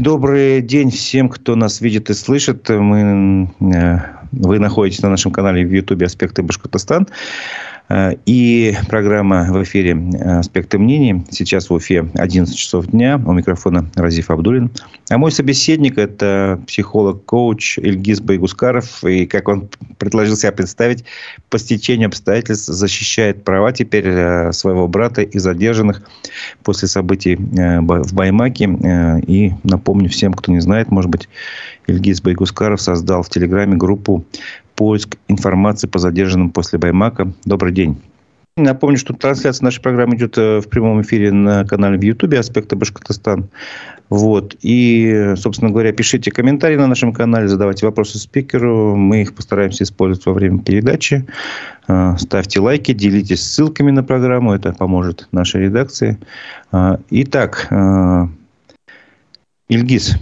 Добрый день всем, кто нас видит и слышит. Мы, э, вы находитесь на нашем канале в YouTube «Аспекты Башкортостан». Э, и программа в эфире «Аспекты мнений». Сейчас в Уфе 11 часов дня. У микрофона Разиф Абдулин. А мой собеседник – это психолог-коуч Ильгиз Байгускаров. И, как он предложил себя представить, по стечению обстоятельств защищает права теперь э, своего брата и задержанных после событий э, в Баймаке. И напомню всем, кто не знает, может быть, Ильгиз Байгускаров создал в Телеграме группу поиск информации по задержанным после Баймака. Добрый день. Напомню, что трансляция нашей программы идет э, в прямом эфире на канале в Ютубе «Аспекты Башкортостан». Вот. И, собственно говоря, пишите комментарии на нашем канале, задавайте вопросы спикеру. Мы их постараемся использовать во время передачи. Э, ставьте лайки, делитесь ссылками на программу. Это поможет нашей редакции. Э, итак, Ильгиз,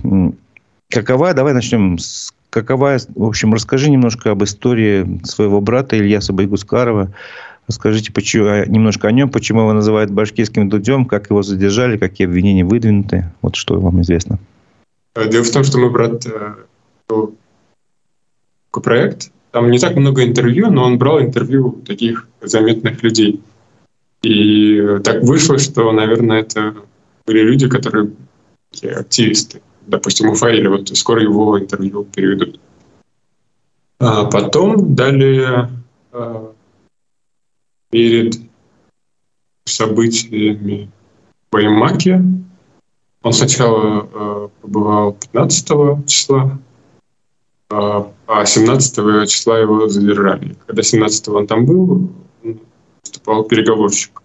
какова, давай начнем с какова, в общем, расскажи немножко об истории своего брата Ильяса Байгускарова. Расскажите почему, а, немножко о нем, почему его называют башкирским дудем, как его задержали, какие обвинения выдвинуты. Вот что вам известно. Э, дело в том, что мой брат э, был проект. Там не так много интервью, но он брал интервью таких заметных людей. И так вышло, что, наверное, это были люди, которые активисты допустим, у Фаиля, вот скоро его интервью переведут. А потом далее а, перед событиями в Баймаке он сначала а, побывал 15 числа, а 17 числа его задержали. Когда 17 он там был, выступал переговорщиком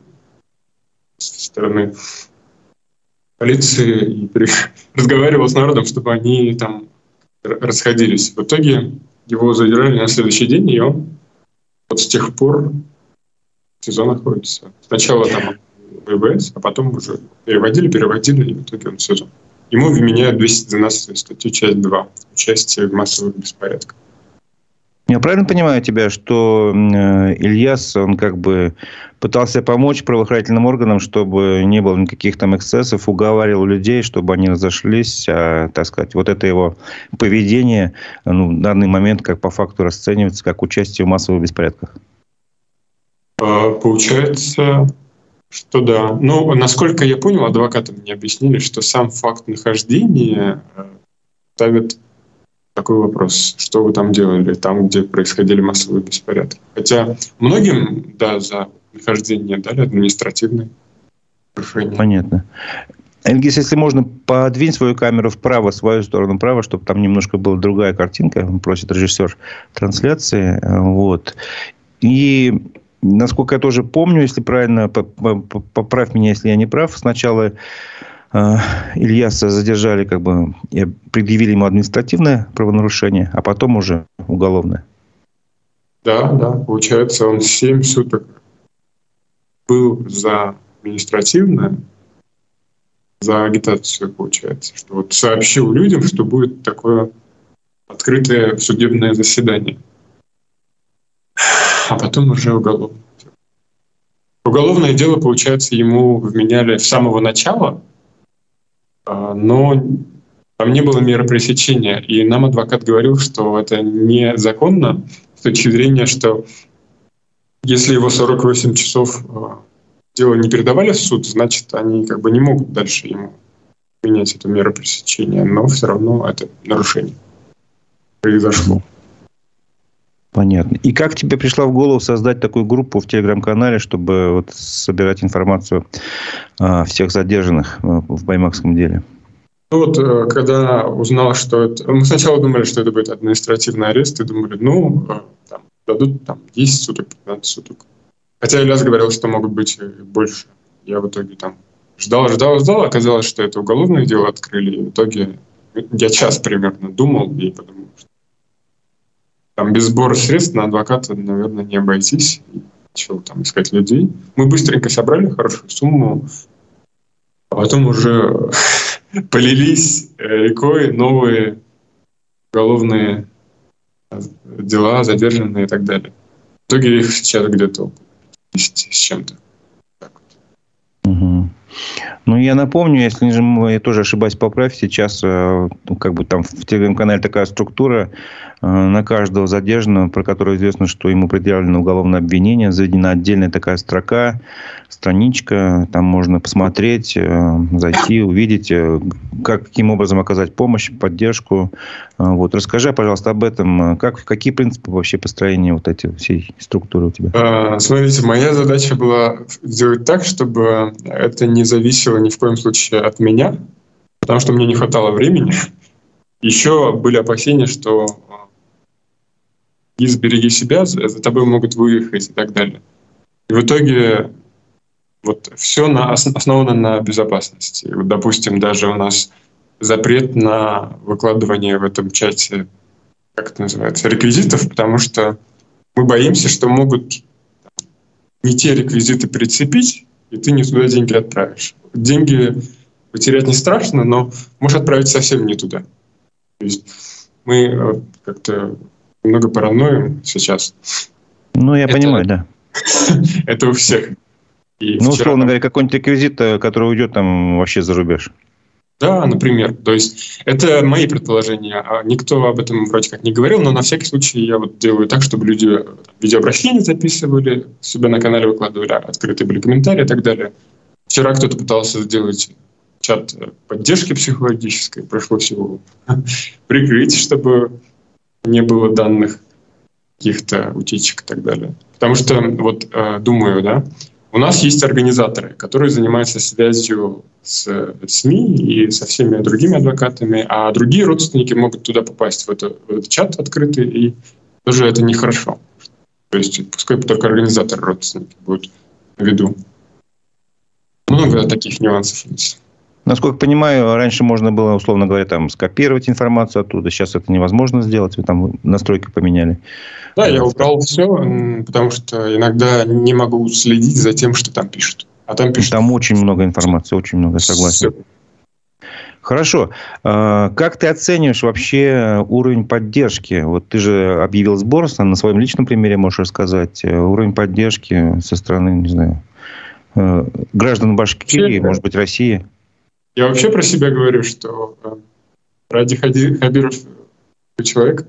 со стороны полиции и разговаривал с народом, чтобы они там расходились. В итоге его задержали на следующий день, и он вот с тех пор в СИЗО находится. Сначала там ВБС, а потом уже переводили, переводили, и в итоге он в СИЗО. Ему вменяют 212 статью, часть 2, участие в массовых беспорядках. Я правильно понимаю тебя, что э, Ильяс, он как бы пытался помочь правоохранительным органам, чтобы не было никаких там эксцессов, уговаривал людей, чтобы они разошлись, а, так сказать, вот это его поведение ну, в данный момент как по факту расценивается как участие в массовых беспорядках? А, получается, что да. Ну, насколько я понял, адвокаты мне объяснили, что сам факт нахождения э, ставит такой вопрос, что вы там делали, там, где происходили массовые беспорядки. Хотя многим, да, за нахождение дали административные нарушения. Понятно. Эльгис, если можно, подвинь свою камеру вправо, свою сторону вправо, чтобы там немножко была другая картинка, просит режиссер трансляции. Вот. И насколько я тоже помню, если правильно, поправь меня, если я не прав, сначала Ильяса задержали, как бы предъявили ему административное правонарушение, а потом уже уголовное. Да, да, получается, он 7 суток был за административное, за агитацию, получается, что вот сообщил людям, что будет такое открытое судебное заседание. А потом уже уголовное. Уголовное дело, получается, ему вменяли с самого начала, а, но там не было меры пресечения. И нам адвокат говорил, что это незаконно с точки зрения, что если его 48 часов а, дело не передавали в суд, значит, они как бы не могут дальше ему менять эту меру пресечения, но все равно это нарушение произошло. Понятно. И как тебе пришла в голову создать такую группу в телеграм-канале, чтобы вот собирать информацию о всех задержанных э, в Баймакском деле? Ну вот, э, когда узнал, что это... Мы сначала думали, что это будет административный арест, и думали, ну, э, там, дадут там 10 суток, 15 суток. Хотя Ильяс говорил, что могут быть и больше. Я в итоге там ждал, ждал, ждал. Оказалось, что это уголовное дело открыли. И в итоге я час примерно думал и подумал, что там без сбора средств на адвоката, наверное, не обойтись. Начал там искать людей. Мы быстренько собрали хорошую сумму, а потом уже полились э, рекой новые уголовные дела, задержанные и так далее. В итоге их сейчас где-то 10 с чем-то. Ну, я напомню, если я тоже ошибаюсь, поправь, сейчас э, ну, как бы там в телеграм-канале такая структура, э, на каждого задержанного, про которого известно, что ему предъявлено уголовное обвинение, заведена отдельная такая строка, страничка, там можно посмотреть, э, зайти, увидеть, как, каким образом оказать помощь, поддержку. Вот. Расскажи, пожалуйста, об этом. Как, какие принципы вообще построения вот этой всей структуры у тебя? Смотрите, моя задача была сделать так, чтобы это не зависело ни в коем случае от меня, потому что мне не хватало времени. Еще были опасения, что из «береги себя», за тобой могут выехать и так далее. И в итоге вот все на, основано на безопасности. Вот, допустим, даже у нас запрет на выкладывание в этом чате, как это называется, реквизитов, потому что мы боимся, что могут не те реквизиты прицепить, и ты не туда деньги отправишь. Деньги потерять не страшно, но можешь отправить совсем не туда. То есть мы э, как-то немного параноим сейчас. Ну, я это, понимаю, да. это у всех. И ну, условно говоря, какой-нибудь реквизит, э, который уйдет там вообще за рубеж. Да, например. То есть это мои предположения. А никто об этом вроде как не говорил, но на всякий случай я вот делаю так, чтобы люди видеообращения записывали, себя на канале выкладывали, открытые были комментарии и так далее. Вчера кто-то пытался сделать чат поддержки психологической, пришлось его прикрыть, чтобы не было данных каких-то утечек и так далее. Потому что, вот э, думаю, да, у нас есть организаторы, которые занимаются связью с СМИ и со всеми другими адвокатами, а другие родственники могут туда попасть, в, это, в этот чат открытый, и тоже это нехорошо. То есть пускай только организаторы родственники будут на виду. Много таких нюансов есть. Насколько понимаю, раньше можно было, условно говоря, там, скопировать информацию оттуда. Сейчас это невозможно сделать. Вы там настройки поменяли. Да, я убрал все, потому что иногда не могу следить за тем, что там пишут. А там пишут... Там очень много информации, очень много, согласен. Все. Хорошо. А, как ты оцениваешь вообще уровень поддержки? Вот ты же объявил сбор, на своем личном примере можешь рассказать. Э, уровень поддержки со стороны, не знаю, э, граждан Башкирии, может быть, России? Я вообще про себя говорю, что э, Ради Хабиров человек,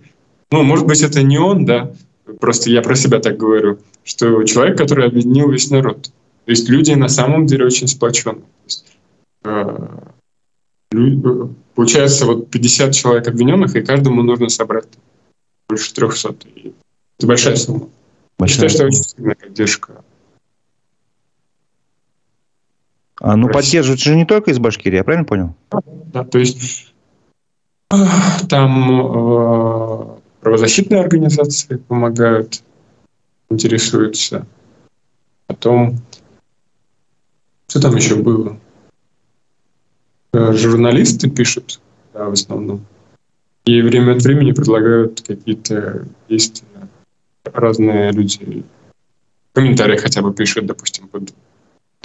ну, может быть, это не он, да, просто я про себя так говорю, что человек, который объединил весь народ. То есть люди на самом деле очень сплоченные. Э, получается, вот 50 человек обвиненных, и каждому нужно собрать больше 300. Это большая сумма. Большая. Я считаю, что это очень сильная поддержка А, ну, поддерживают же не только из Башкирии, я правильно понял? Да, то есть там э, правозащитные организации помогают, интересуются. Потом, что там еще было? Э, журналисты пишут, да, в основном. И время от времени предлагают какие-то действия. Разные люди в комментариях хотя бы пишут, допустим, под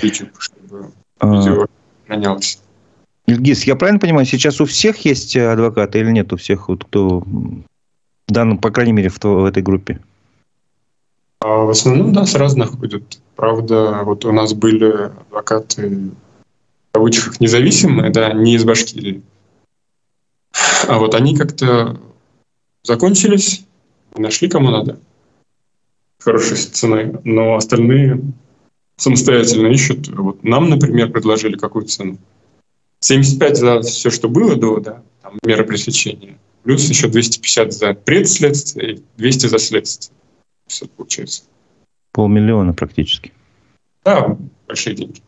YouTube, чтобы видео хранялось. Ильгиз, я правильно понимаю, сейчас у всех есть адвокаты или нет у всех, вот, кто дан, по крайней мере, в, в этой группе? А в основном, да, с разных ходят. Правда, вот у нас были адвокаты, кавычках, независимые, да, не из Башкирии. А вот они как-то закончились, нашли кому надо хорошей ценой, но остальные самостоятельно ищут. Вот нам, например, предложили какую цену. 75 за все, что было до, да, там, мера пресечения, плюс еще 250 за предследствие и 200 за следствие. Все получается. Полмиллиона практически. Да, большие деньги.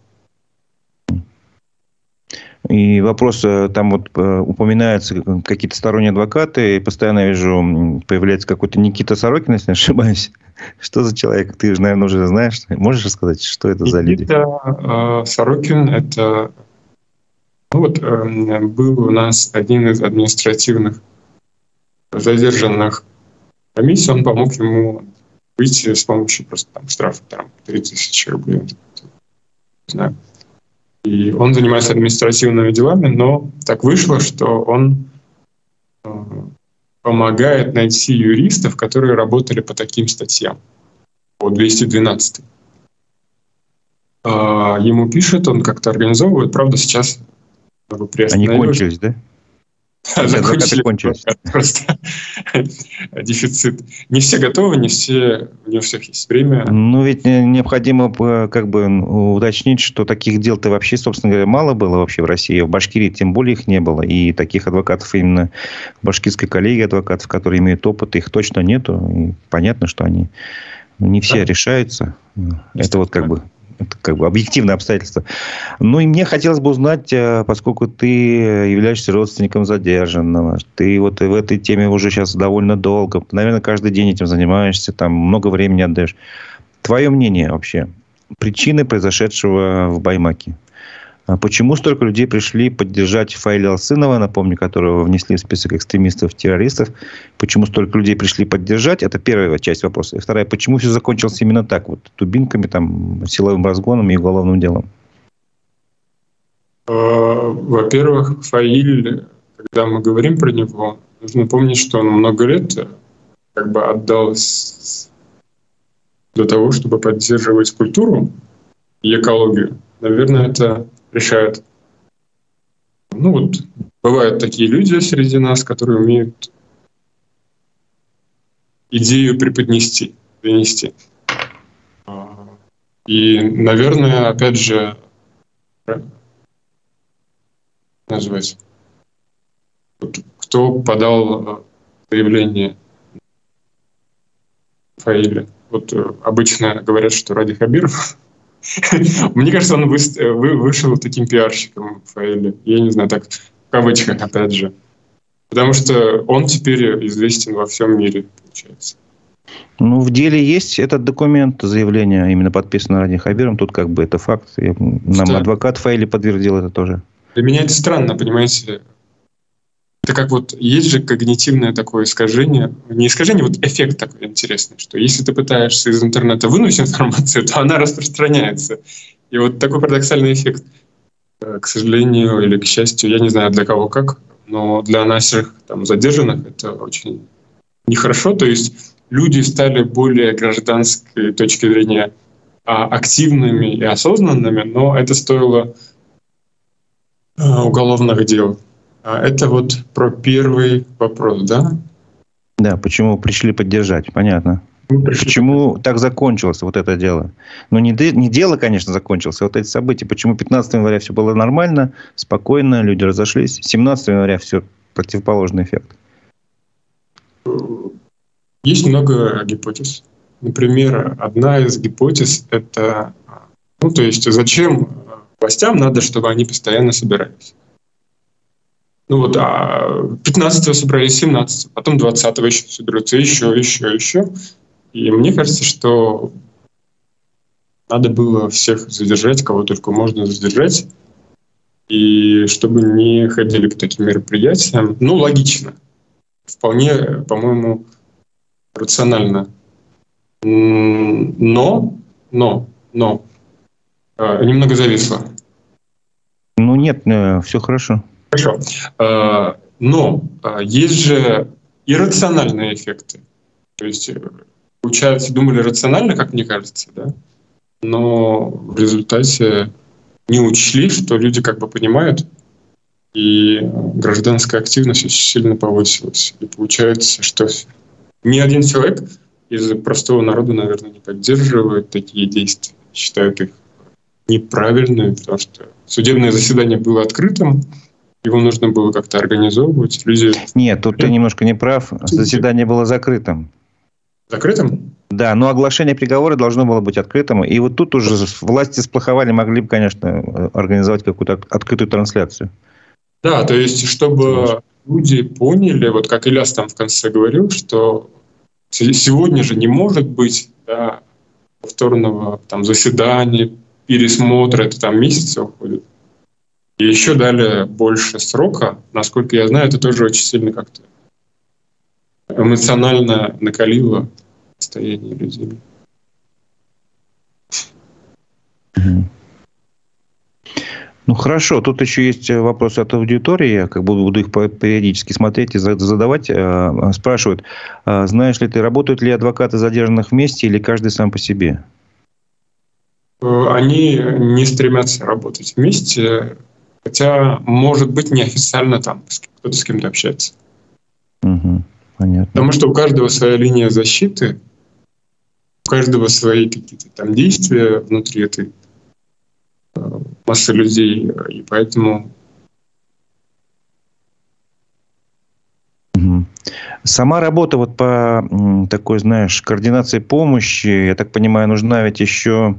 И вопрос, э, там вот э, упоминаются какие-то сторонние адвокаты, и постоянно вижу, появляется какой-то Никита Сорокин, если не ошибаюсь. Что за человек? Ты же, наверное, уже знаешь. Можешь рассказать, что это за люди? Никита э, Сорокин – это ну вот, был у нас один из административных задержанных комиссий. Он помог ему выйти с помощью просто там штрафа там, 30 тысяч рублей. Не знаю. И он занимается административными делами, но так вышло, что он э, помогает найти юристов, которые работали по таким статьям, по 212. А, ему пишет, он как-то организовывает. Правда, сейчас Они кончились, да? Закончили. Просто дефицит. Не все готовы, не все, не у всех есть время. Ну, ведь необходимо как бы уточнить, что таких дел-то вообще, собственно говоря, мало было вообще в России. В Башкирии тем более их не было. И таких адвокатов именно в башкирской коллегии адвокатов, которые имеют опыт, их точно нету. И понятно, что они не все да. решаются. Это вот как бы это как бы объективное обстоятельство. Ну, и мне хотелось бы узнать, э, поскольку ты являешься родственником задержанного, ты вот в этой теме уже сейчас довольно долго, наверное, каждый день этим занимаешься, там много времени отдаешь. Твое мнение вообще, причины произошедшего в Баймаке? А почему столько людей пришли поддержать Фаиля Алсынова, напомню, которого внесли в список экстремистов-террористов? Почему столько людей пришли поддержать? Это первая часть вопроса. И вторая, почему все закончилось именно так, вот тубинками, там, силовым разгоном и уголовным делом? А, во-первых, Фаиль, когда мы говорим про него, нужно помнить, что он много лет как бы отдал для того, чтобы поддерживать культуру и экологию. Наверное, это решают. Ну вот, бывают такие люди среди нас, которые умеют идею преподнести, донести. И, наверное, опять же, вот, кто подал заявление Фаиле. Вот э, обычно говорят, что Ради Хабиров Мне кажется, он вышел таким пиарщиком Фаэля. Я не знаю, так в кавычках, опять же. Потому что он теперь известен во всем мире, получается. Ну, в деле есть этот документ, заявление именно подписано Ради Хабиром. Тут как бы это факт. Нам да. адвокат Фаэли подтвердил это тоже. Для меня это странно, понимаете. Это как вот есть же когнитивное такое искажение, не искажение, вот эффект такой интересный, что если ты пытаешься из интернета вынуть информацию, то она распространяется. И вот такой парадоксальный эффект, э, к сожалению или к счастью, я не знаю для кого как, но для наших там, задержанных это очень нехорошо. То есть люди стали более гражданской точки зрения а, активными и осознанными, но это стоило э, уголовных дел. А это вот про первый вопрос, да? Да, почему пришли поддержать, понятно. Пришли почему так закончилось вот это дело? Ну, не, не дело, конечно, закончилось, а вот эти события. Почему 15 января все было нормально, спокойно, люди разошлись. 17 января все противоположный эффект. Есть много гипотез. Например, одна из гипотез – это, ну, то есть, зачем властям надо, чтобы они постоянно собирались? Ну вот, а 15 собрались 17, потом 20 еще соберутся, еще, еще, еще. И мне кажется, что надо было всех задержать, кого только можно задержать, и чтобы не ходили к таким мероприятиям. Ну, логично. Вполне, по-моему, рационально. Но, но, но, э, немного зависло. Ну нет, э, все хорошо. Хорошо. А, но а, есть же иррациональные эффекты. То есть, э, получается, думали рационально, как мне кажется, да? но в результате не учли, что люди как бы понимают, и гражданская активность очень сильно повысилась. И получается, что ни один человек из простого народа, наверное, не поддерживает такие действия, считают их неправильными, потому что судебное заседание было открытым, его нужно было как-то организовывать. Люди... Нет, тут ты немножко не прав. Заседание было закрытым. Закрытым? Да, но оглашение приговора должно было быть открытым. И вот тут уже власти сплоховали, могли бы, конечно, организовать какую-то открытую трансляцию. Да, то есть, чтобы люди поняли, вот как Ильяс там в конце говорил, что сегодня же не может быть да, повторного там, заседания, пересмотра, это там месяцы уходит. И еще дали больше срока. Насколько я знаю, это тоже очень сильно как-то эмоционально накалило состояние людей. Ну хорошо, тут еще есть вопросы от аудитории, я как бы буду их периодически смотреть и задавать. Э, спрашивают, «А знаешь ли ты, работают ли адвокаты задержанных вместе или каждый сам по себе? э, они не стремятся работать вместе, хотя, может быть, неофициально там кто-то с кем-то общается. Угу, понятно. Потому что у каждого своя линия защиты, у каждого свои какие-то там действия внутри этой э, массы людей, и поэтому Сама работа вот по такой, знаешь, координации помощи, я так понимаю, нужна ведь еще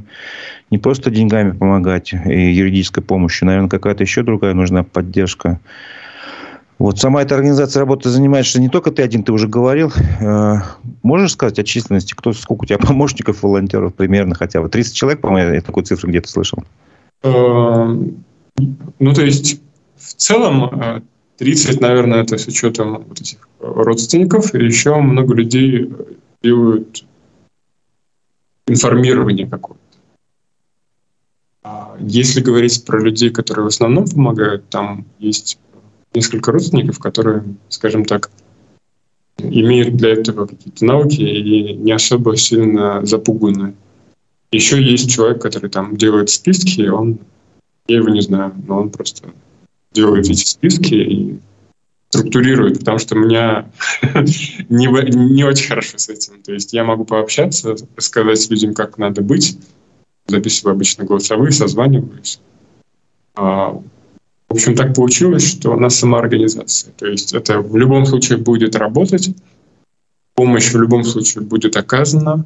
не просто деньгами помогать и юридической помощью, наверное, какая-то еще другая нужна поддержка. Вот сама эта организация работы занимаешься не только ты один, ты уже говорил. Э, можешь сказать о численности, кто, сколько у тебя помощников, волонтеров примерно хотя бы? 30 человек, по-моему, я такую цифру где-то слышал. Эм, ну, то есть, в целом, 30, э, наверное, это с учетом вот этих родственников, и еще много людей делают информирование какое-то. А если говорить про людей, которые в основном помогают, там есть несколько родственников, которые, скажем так, имеют для этого какие-то навыки и не особо сильно запуганы. Еще есть человек, который там делает списки, он, я его не знаю, но он просто делает эти списки и структурирует, потому что у меня не, не очень хорошо с этим. То есть я могу пообщаться, сказать людям, как надо быть, записываю обычно голосовые, созваниваюсь. А, в общем, так получилось, что у нас самоорганизация. То есть это в любом случае будет работать, помощь в любом случае будет оказана,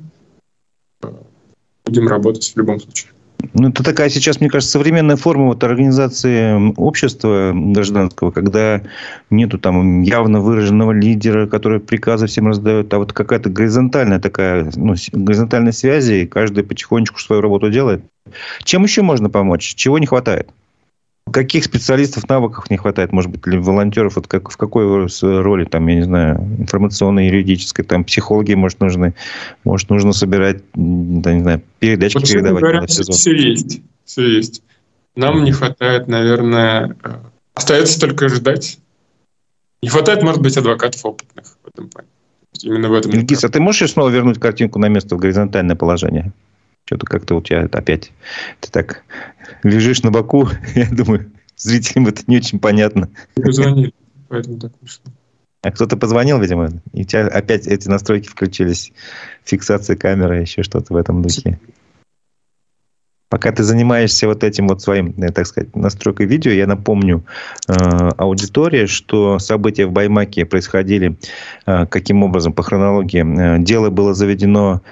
будем работать в любом случае. Ну, это такая сейчас, мне кажется, современная форма вот организации общества гражданского, когда нету там явно выраженного лидера, который приказы всем раздает, а вот какая-то горизонтальная такая, ну, горизонтальная связи, и каждый потихонечку свою работу делает. Чем еще можно помочь? Чего не хватает? Каких специалистов, навыков не хватает? Может быть, или волонтеров? Вот как, в какой роли, там, я не знаю, информационной, юридической, там, психологи, может, нужны? Может, нужно собирать, да, не знаю, передачки вот передавать? Говоря, все есть. Все есть. Нам не хватает, наверное, э, остается только ждать. Не хватает, может быть, адвокатов опытных в этом плане. Именно в этом. Ильгиз, а ты можешь снова вернуть картинку на место в горизонтальное положение? Что-то как-то у тебя опять ты так лежишь на боку. Я думаю, зрителям это не очень понятно. Позвонили, поэтому так вышло. А кто-то позвонил, видимо, и у тебя опять эти настройки включились. Фиксация камеры, еще что-то в этом духе. Пока ты занимаешься вот этим вот своим, э, так сказать, настройкой видео, я напомню э, аудитории, что события в Баймаке происходили э, каким образом, по хронологии. Э, дело было заведено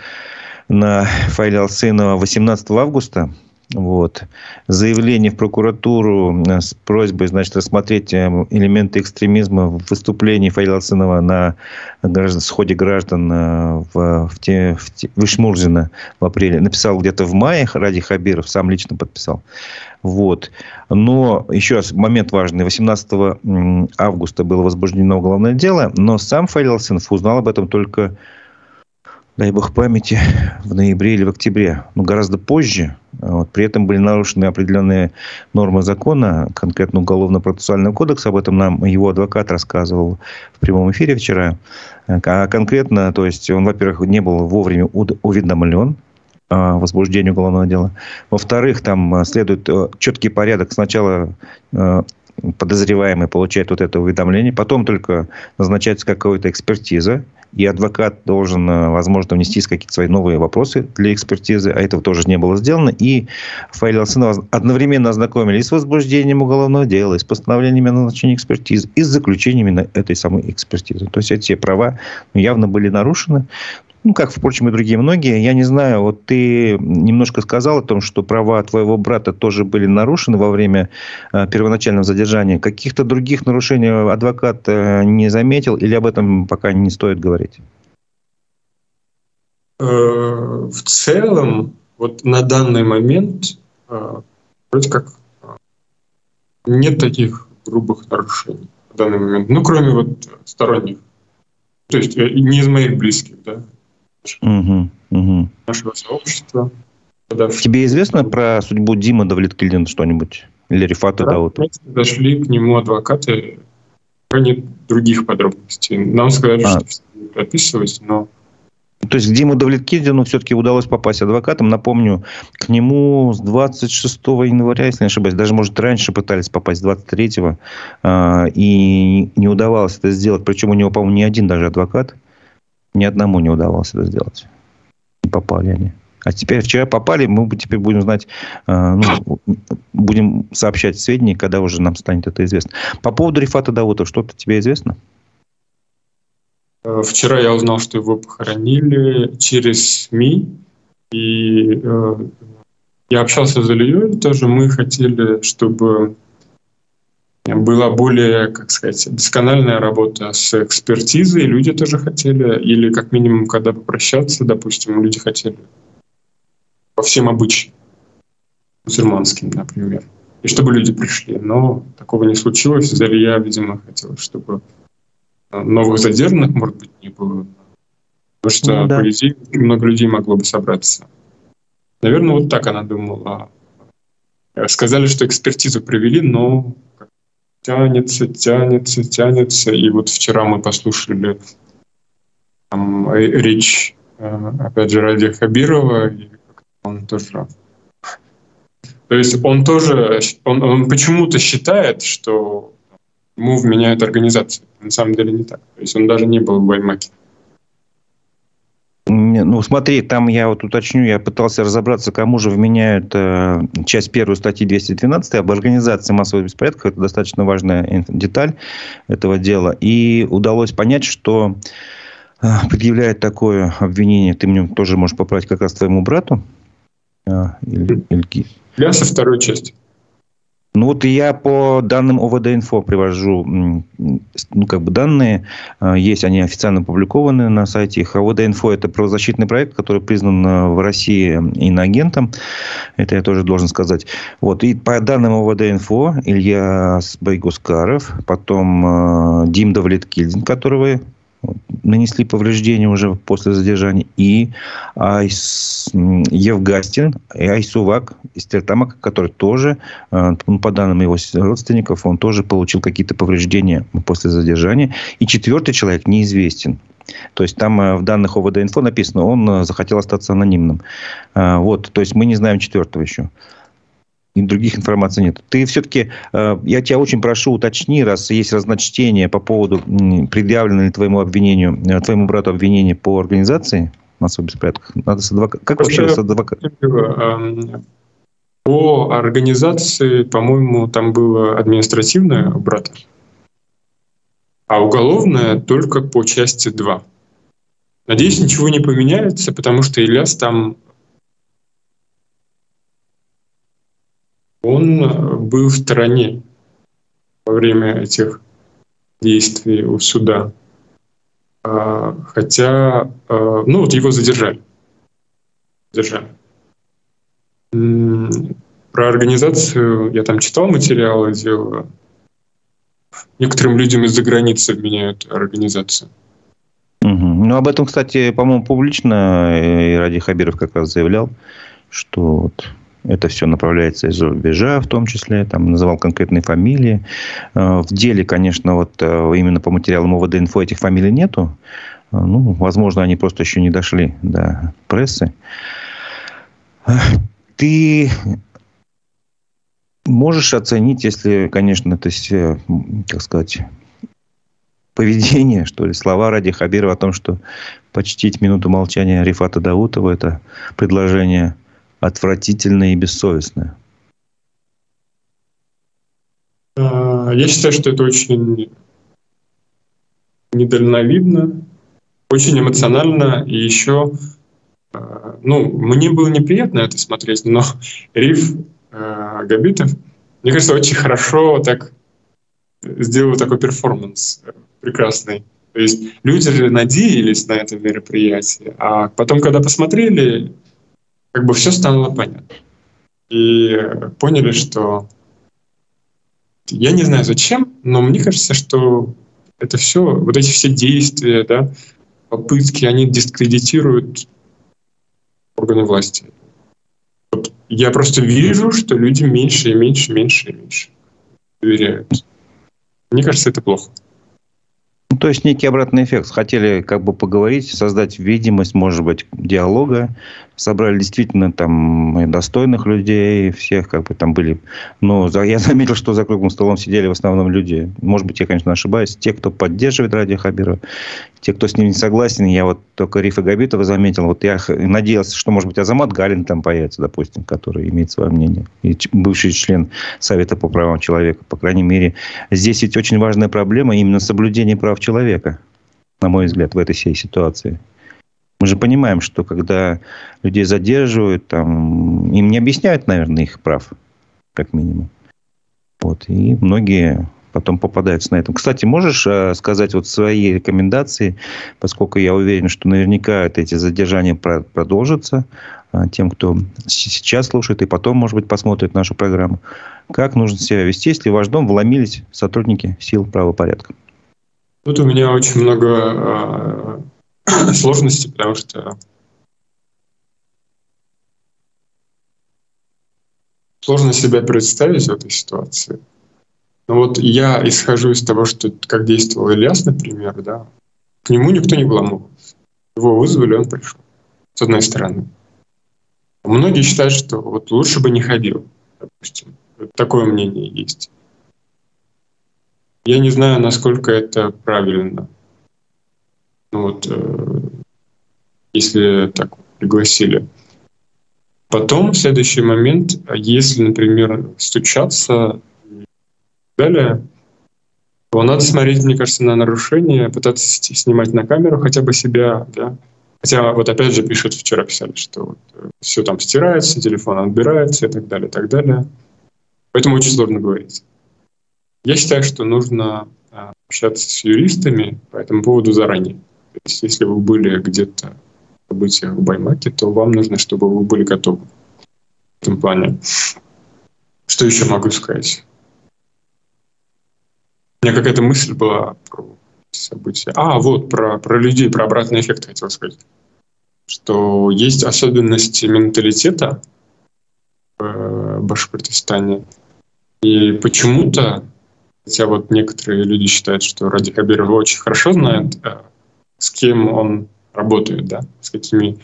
на файле Алсынова 18 августа. Вот. Заявление в прокуратуру э, с просьбой значит, рассмотреть э, элементы экстремизма в выступлении Фаила Алсынова на граждан, сходе граждан э, в, в, те, в, те, в Ишмурзино в апреле. Написал где-то в мае Ради Хабиров, сам лично подписал. Вот. Но еще раз, момент важный. 18 августа было возбуждено уголовное дело, но сам Фаил Алсынов узнал об этом только дай бог памяти, в ноябре или в октябре, но гораздо позже. Вот, при этом были нарушены определенные нормы закона, конкретно Уголовно-процессуального кодекса. Об этом нам его адвокат рассказывал в прямом эфире вчера. А конкретно, то есть он, во-первых, не был вовремя уведомлен о возбуждении уголовного дела. Во-вторых, там следует э, четкий порядок. Сначала э, подозреваемый получает вот это уведомление, потом только назначается какая-то экспертиза, и адвокат должен, э, возможно, внести какие-то свои новые вопросы для экспертизы, а этого тоже не было сделано. И Фаиль Алсынова одновременно ознакомили и с возбуждением уголовного дела, и с постановлениями о назначении экспертизы, и с заключениями на этой самой экспертизы. То есть, эти права ну, явно были нарушены. Ну, как, впрочем, и другие многие. Я не знаю, вот ты немножко сказал о том, что права твоего брата тоже были нарушены во время э, первоначального задержания. Каких-то других нарушений адвокат э, не заметил или об этом пока не стоит говорить? Э, в целом, вот на данный момент э, вроде как э, нет таких грубых нарушений в данный момент. Ну, кроме вот сторонних. То есть не из моих близких, да. Угу, угу. Нашего сообщества. Тебе известно про судьбу Дима Давлеткильдина что-нибудь? Или Рифата да, Дауда? Зашли к нему адвокаты, нет других подробностей. Нам сказали, а. что прописывать, но... То есть, Диму Давлеткидину все-таки удалось попасть адвокатом. Напомню, к нему с 26 января, если не ошибаюсь, даже, может, раньше пытались попасть, 23-го, э, и не удавалось это сделать. Причем у него, по-моему, не один даже адвокат. Ни одному не удавалось это сделать. Не попали они. А теперь вчера попали, мы теперь будем знать, э, ну, будем сообщать сведения, когда уже нам станет это известно. По поводу Рифата Даутова, что-то тебе известно? Э, вчера я узнал, что его похоронили через СМИ, и э, я общался с Ильей тоже. Мы хотели, чтобы была более, как сказать, доскональная работа с экспертизой. Люди тоже хотели, или как минимум, когда попрощаться, допустим, люди хотели по всем обычаям, мусульманским, например. И чтобы люди пришли. Но такого не случилось. Илья, видимо, хотел, чтобы новых задержанных, может быть, не было. Потому что, ну, да. по идее, много людей могло бы собраться. Наверное, вот так она думала. Сказали, что экспертизу провели, но тянется, тянется, тянется. И вот вчера мы послушали там, речь, э, опять же, Ради Хабирова, и он тоже... То есть он тоже, он, он почему-то считает, что ему вменяют организацию. На самом деле не так. То есть он даже не был в Баймаке. Ну, смотри, там я вот уточню, я пытался разобраться, кому же вменяют э, часть первой статьи 212 об организации массовых беспорядков. Это достаточно важная деталь этого дела. И удалось понять, что э, предъявляет такое обвинение, ты мне тоже можешь поправить как раз твоему брату. Э, или... Я со второй части. Ну вот я по данным ОВД-инфо привожу, ну как бы данные, а, есть они официально опубликованы на сайте их. ОВД-инфо это правозащитный проект, который признан а, в России иноагентом, это я тоже должен сказать. Вот, и по данным ОВД-инфо Илья Байгускаров, потом а, Дим Давлеткильдин, которого нанесли повреждения уже после задержания, и Айс, Евгастин, и Айсувак из Тертамака, который тоже, э, ну, по данным его родственников, он тоже получил какие-то повреждения после задержания. И четвертый человек неизвестен. То есть там э, в данных ОВД-инфо написано, он э, захотел остаться анонимным. Вот, то есть мы не знаем четвертого еще и других информаций нет. Ты все-таки, э, я тебя очень прошу, уточни, раз есть разночтение по поводу, предъявлено ли твоему обвинению, э, твоему брату обвинение по организации массовых беспорядков. Надо с адвокатом. Как Просто вообще с адвокатом? Эм, по организации, по-моему, там было административное у брата, а уголовное только по части 2. Надеюсь, ничего не поменяется, потому что Ильяс там он э, был в стороне во время этих действий у суда. А, хотя, э, ну вот его задержали. Задержали. Про организацию я там читал материалы, делала. Некоторым людям из-за границы меняют организацию. Угу. Ну, об этом, кстати, по-моему, публично и Ради Хабиров как раз заявлял, что вот это все направляется из-за рубежа, в том числе, там называл конкретные фамилии. Э, в деле, конечно, вот э, именно по материалам ОВД-инфо этих фамилий нету. Э, ну, возможно, они просто еще не дошли до прессы. Ты можешь оценить, если, конечно, это все, как сказать, поведение, что ли, слова ради Хабирова о том, что почтить минуту молчания Рифата Даутова, это предложение отвратительное и бессовестное? А, я считаю, что это очень недальновидно, очень эмоционально, и еще, а, ну, мне было неприятно это смотреть, но Риф э, Габитов, мне кажется, очень хорошо так сделал такой перформанс прекрасный. То есть люди надеялись на это мероприятие, а потом, когда посмотрели, как бы все стало понятно. И поняли, что я не знаю зачем, но мне кажется, что это все, вот эти все действия, да, попытки, они дискредитируют органы власти. Вот я просто вижу, что люди меньше и меньше, меньше и меньше доверяют. Мне кажется, это плохо. то есть некий обратный эффект. Хотели как бы поговорить, создать видимость, может быть, диалога. Собрали действительно там достойных людей, всех как бы там были. Но я заметил, что за круглым столом сидели в основном люди. Может быть, я, конечно, ошибаюсь. Те, кто поддерживает Радио Хабирова, те, кто с ним не согласен. Я вот только Рифа Габитова заметил. Вот я надеялся, что, может быть, Азамат Галин там появится, допустим, который имеет свое мнение. И бывший член Совета по правам человека. По крайней мере, здесь ведь очень важная проблема именно соблюдение прав человека, на мой взгляд, в этой всей ситуации. Мы же понимаем, что когда людей задерживают, там, им не объясняют, наверное, их прав, как минимум. Вот. И многие потом попадаются на этом. Кстати, можешь э, сказать вот свои рекомендации, поскольку я уверен, что наверняка эти задержания продолжатся э, тем, кто сейчас слушает и потом, может быть, посмотрит нашу программу. Как нужно себя вести, если в ваш дом вломились сотрудники сил правопорядка? Тут у меня очень много сложностей, потому что сложно себя представить в этой ситуации. Но вот я исхожу из того, что как действовал Ильяс, например, да, к нему никто не вламывался. Его вызвали, он пришел. С одной стороны. Многие считают, что вот лучше бы не ходил, допустим. Такое мнение есть. Я не знаю, насколько это правильно. Ну вот, э, если так пригласили. Потом, следующий момент, если, например, стучаться и далее, то надо смотреть, мне кажется, на нарушение, пытаться снимать на камеру хотя бы себя, да. Хотя вот опять же пишут, вчера писали, что вот э, все там стирается, телефон отбирается и так далее, и так далее. Поэтому очень сложно говорить. Я считаю, что нужно а, общаться с юристами по этому поводу заранее. То есть, если вы были где-то в событиях в Баймаке, то вам нужно, чтобы вы были готовы в этом плане. Что еще могу сказать? У меня какая-то мысль была про события. А, вот, про, про людей, про обратный эффект хотел сказать. Что есть особенности менталитета в э, Башкортостане – и почему-то, хотя вот некоторые люди считают, что Ради Хабиров очень хорошо знает, э, с кем он работает, да, с какими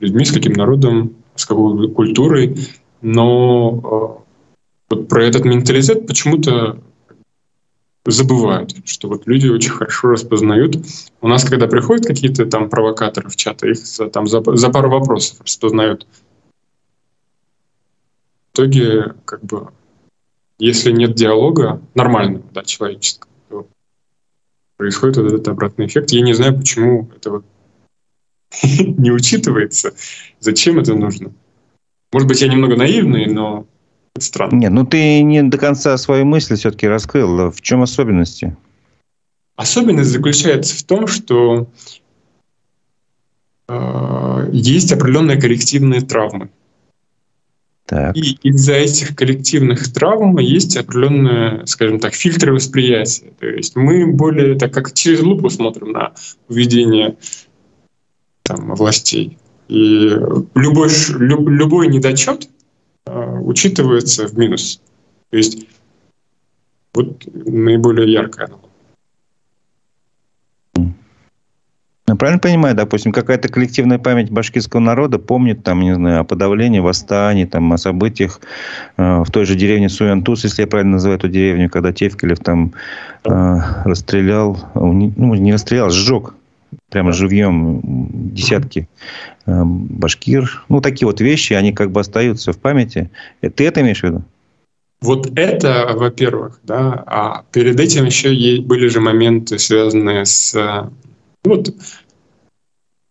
людьми, с каким народом, с какой культурой, но э, вот про этот менталитет почему-то забывают, что вот люди очень хорошо распознают. У нас, когда приходят какие-то там провокаторы в чаты, их за, там за, за пару вопросов распознают. В итоге, как бы, если нет диалога нормального, да, человеческого, происходит вот этот обратный эффект. Я не знаю, почему это вот не учитывается. Зачем это нужно? Может быть, я немного наивный, но это странно. Нет, ну ты не до конца свою мысль все-таки раскрыл. В чем особенности? Особенность заключается в том, что э, есть определенные коллективные травмы. Так. И из-за этих коллективных травм есть определенные, скажем так, фильтры восприятия. То есть мы более так как через лупу смотрим на поведение там, властей. И любой, люб, любой недочет э, учитывается в минус. То есть вот наиболее яркая аналогия. Я правильно понимаю, допустим, какая-то коллективная память башкирского народа помнит там, не знаю, о подавлении, восстании, там, о событиях э, в той же деревне Суянтус, если я правильно называю эту деревню, когда Тевкелев там э, расстрелял, ну, не расстрелял, сжег прямо живьем десятки э, башкир. Ну, такие вот вещи, они как бы остаются в памяти. Э, ты это имеешь в виду? Вот это, во-первых, да, а перед этим еще были же моменты, связанные с вот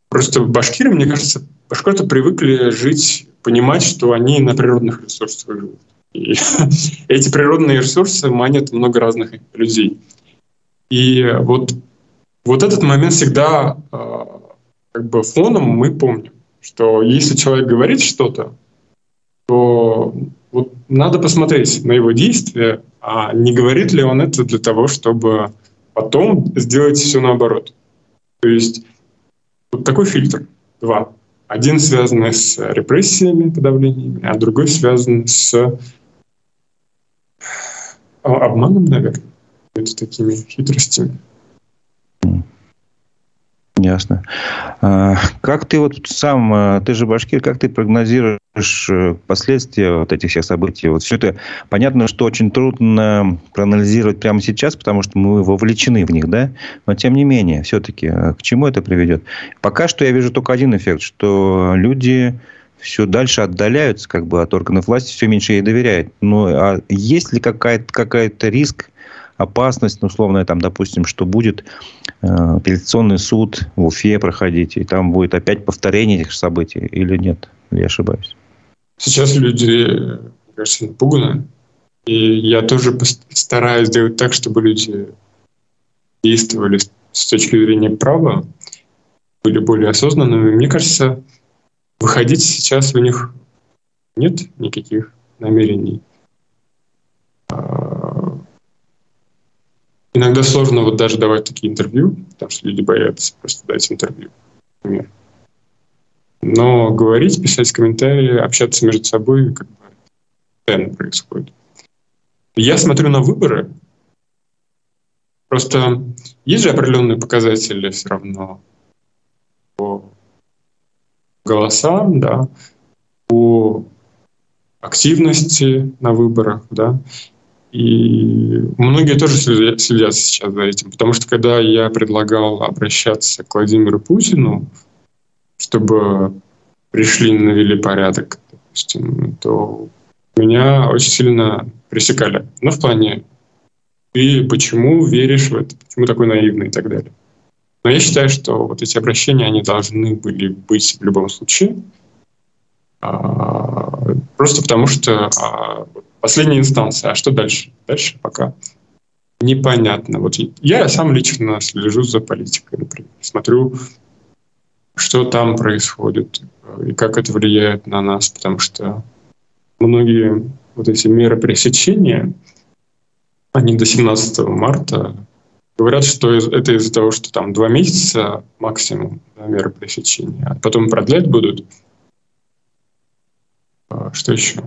просто башкиры, мне кажется, башкирты привыкли жить, понимать, что они на природных ресурсах живут. И эти природные ресурсы манят много разных людей. И вот, вот этот момент всегда э, как бы фоном мы помним, что если человек говорит что-то, то вот надо посмотреть на его действия, а не говорит ли он это для того, чтобы потом сделать все наоборот. То есть вот такой фильтр, два. Один связан с репрессиями, подавлениями, а другой связан с а, обманом, наверное, это такими хитростями. Ясно. А, как ты вот сам, а, ты же башкир, как ты прогнозируешь э, последствия вот этих всех событий? Вот все это понятно, что очень трудно проанализировать прямо сейчас, потому что мы вовлечены в них, да? Но тем не менее, все-таки а, к чему это приведет? Пока что я вижу только один эффект, что люди все дальше отдаляются как бы от органов власти, все меньше ей доверяют. Ну, а есть ли какая-то какая-то риск опасность, ну, условно, там, допустим, что будет э, апелляционный суд в Уфе проходить, и там будет опять повторение этих событий, или нет? Я ошибаюсь? Сейчас люди, кажется, напуганы. И я тоже стараюсь сделать так, чтобы люди действовали с точки зрения права, были более осознанными. Мне кажется, выходить сейчас у них нет никаких намерений. Иногда сложно вот даже давать такие интервью, потому что люди боятся просто дать интервью, например. Но говорить, писать комментарии, общаться между собой как бы постоянно происходит. Я смотрю на выборы. Просто есть же определенные показатели все равно по голосам, да, по активности на выборах, да. И многие тоже следят сейчас за этим, потому что когда я предлагал обращаться к Владимиру Путину, чтобы пришли, навели порядок, допустим, то меня очень сильно пресекали. Ну, в плане, ты почему веришь в это, почему такой наивный и так далее. Но я считаю, что вот эти обращения, они должны были быть в любом случае, а, просто потому что а, последняя инстанция. А что дальше? Дальше пока непонятно. Вот я сам лично слежу за политикой, например, смотрю, что там происходит и как это влияет на нас, потому что многие вот эти меры пресечения, они до 17 марта говорят, что это из-за того, что там два месяца максимум меры пресечения, а потом продлять будут. А что еще?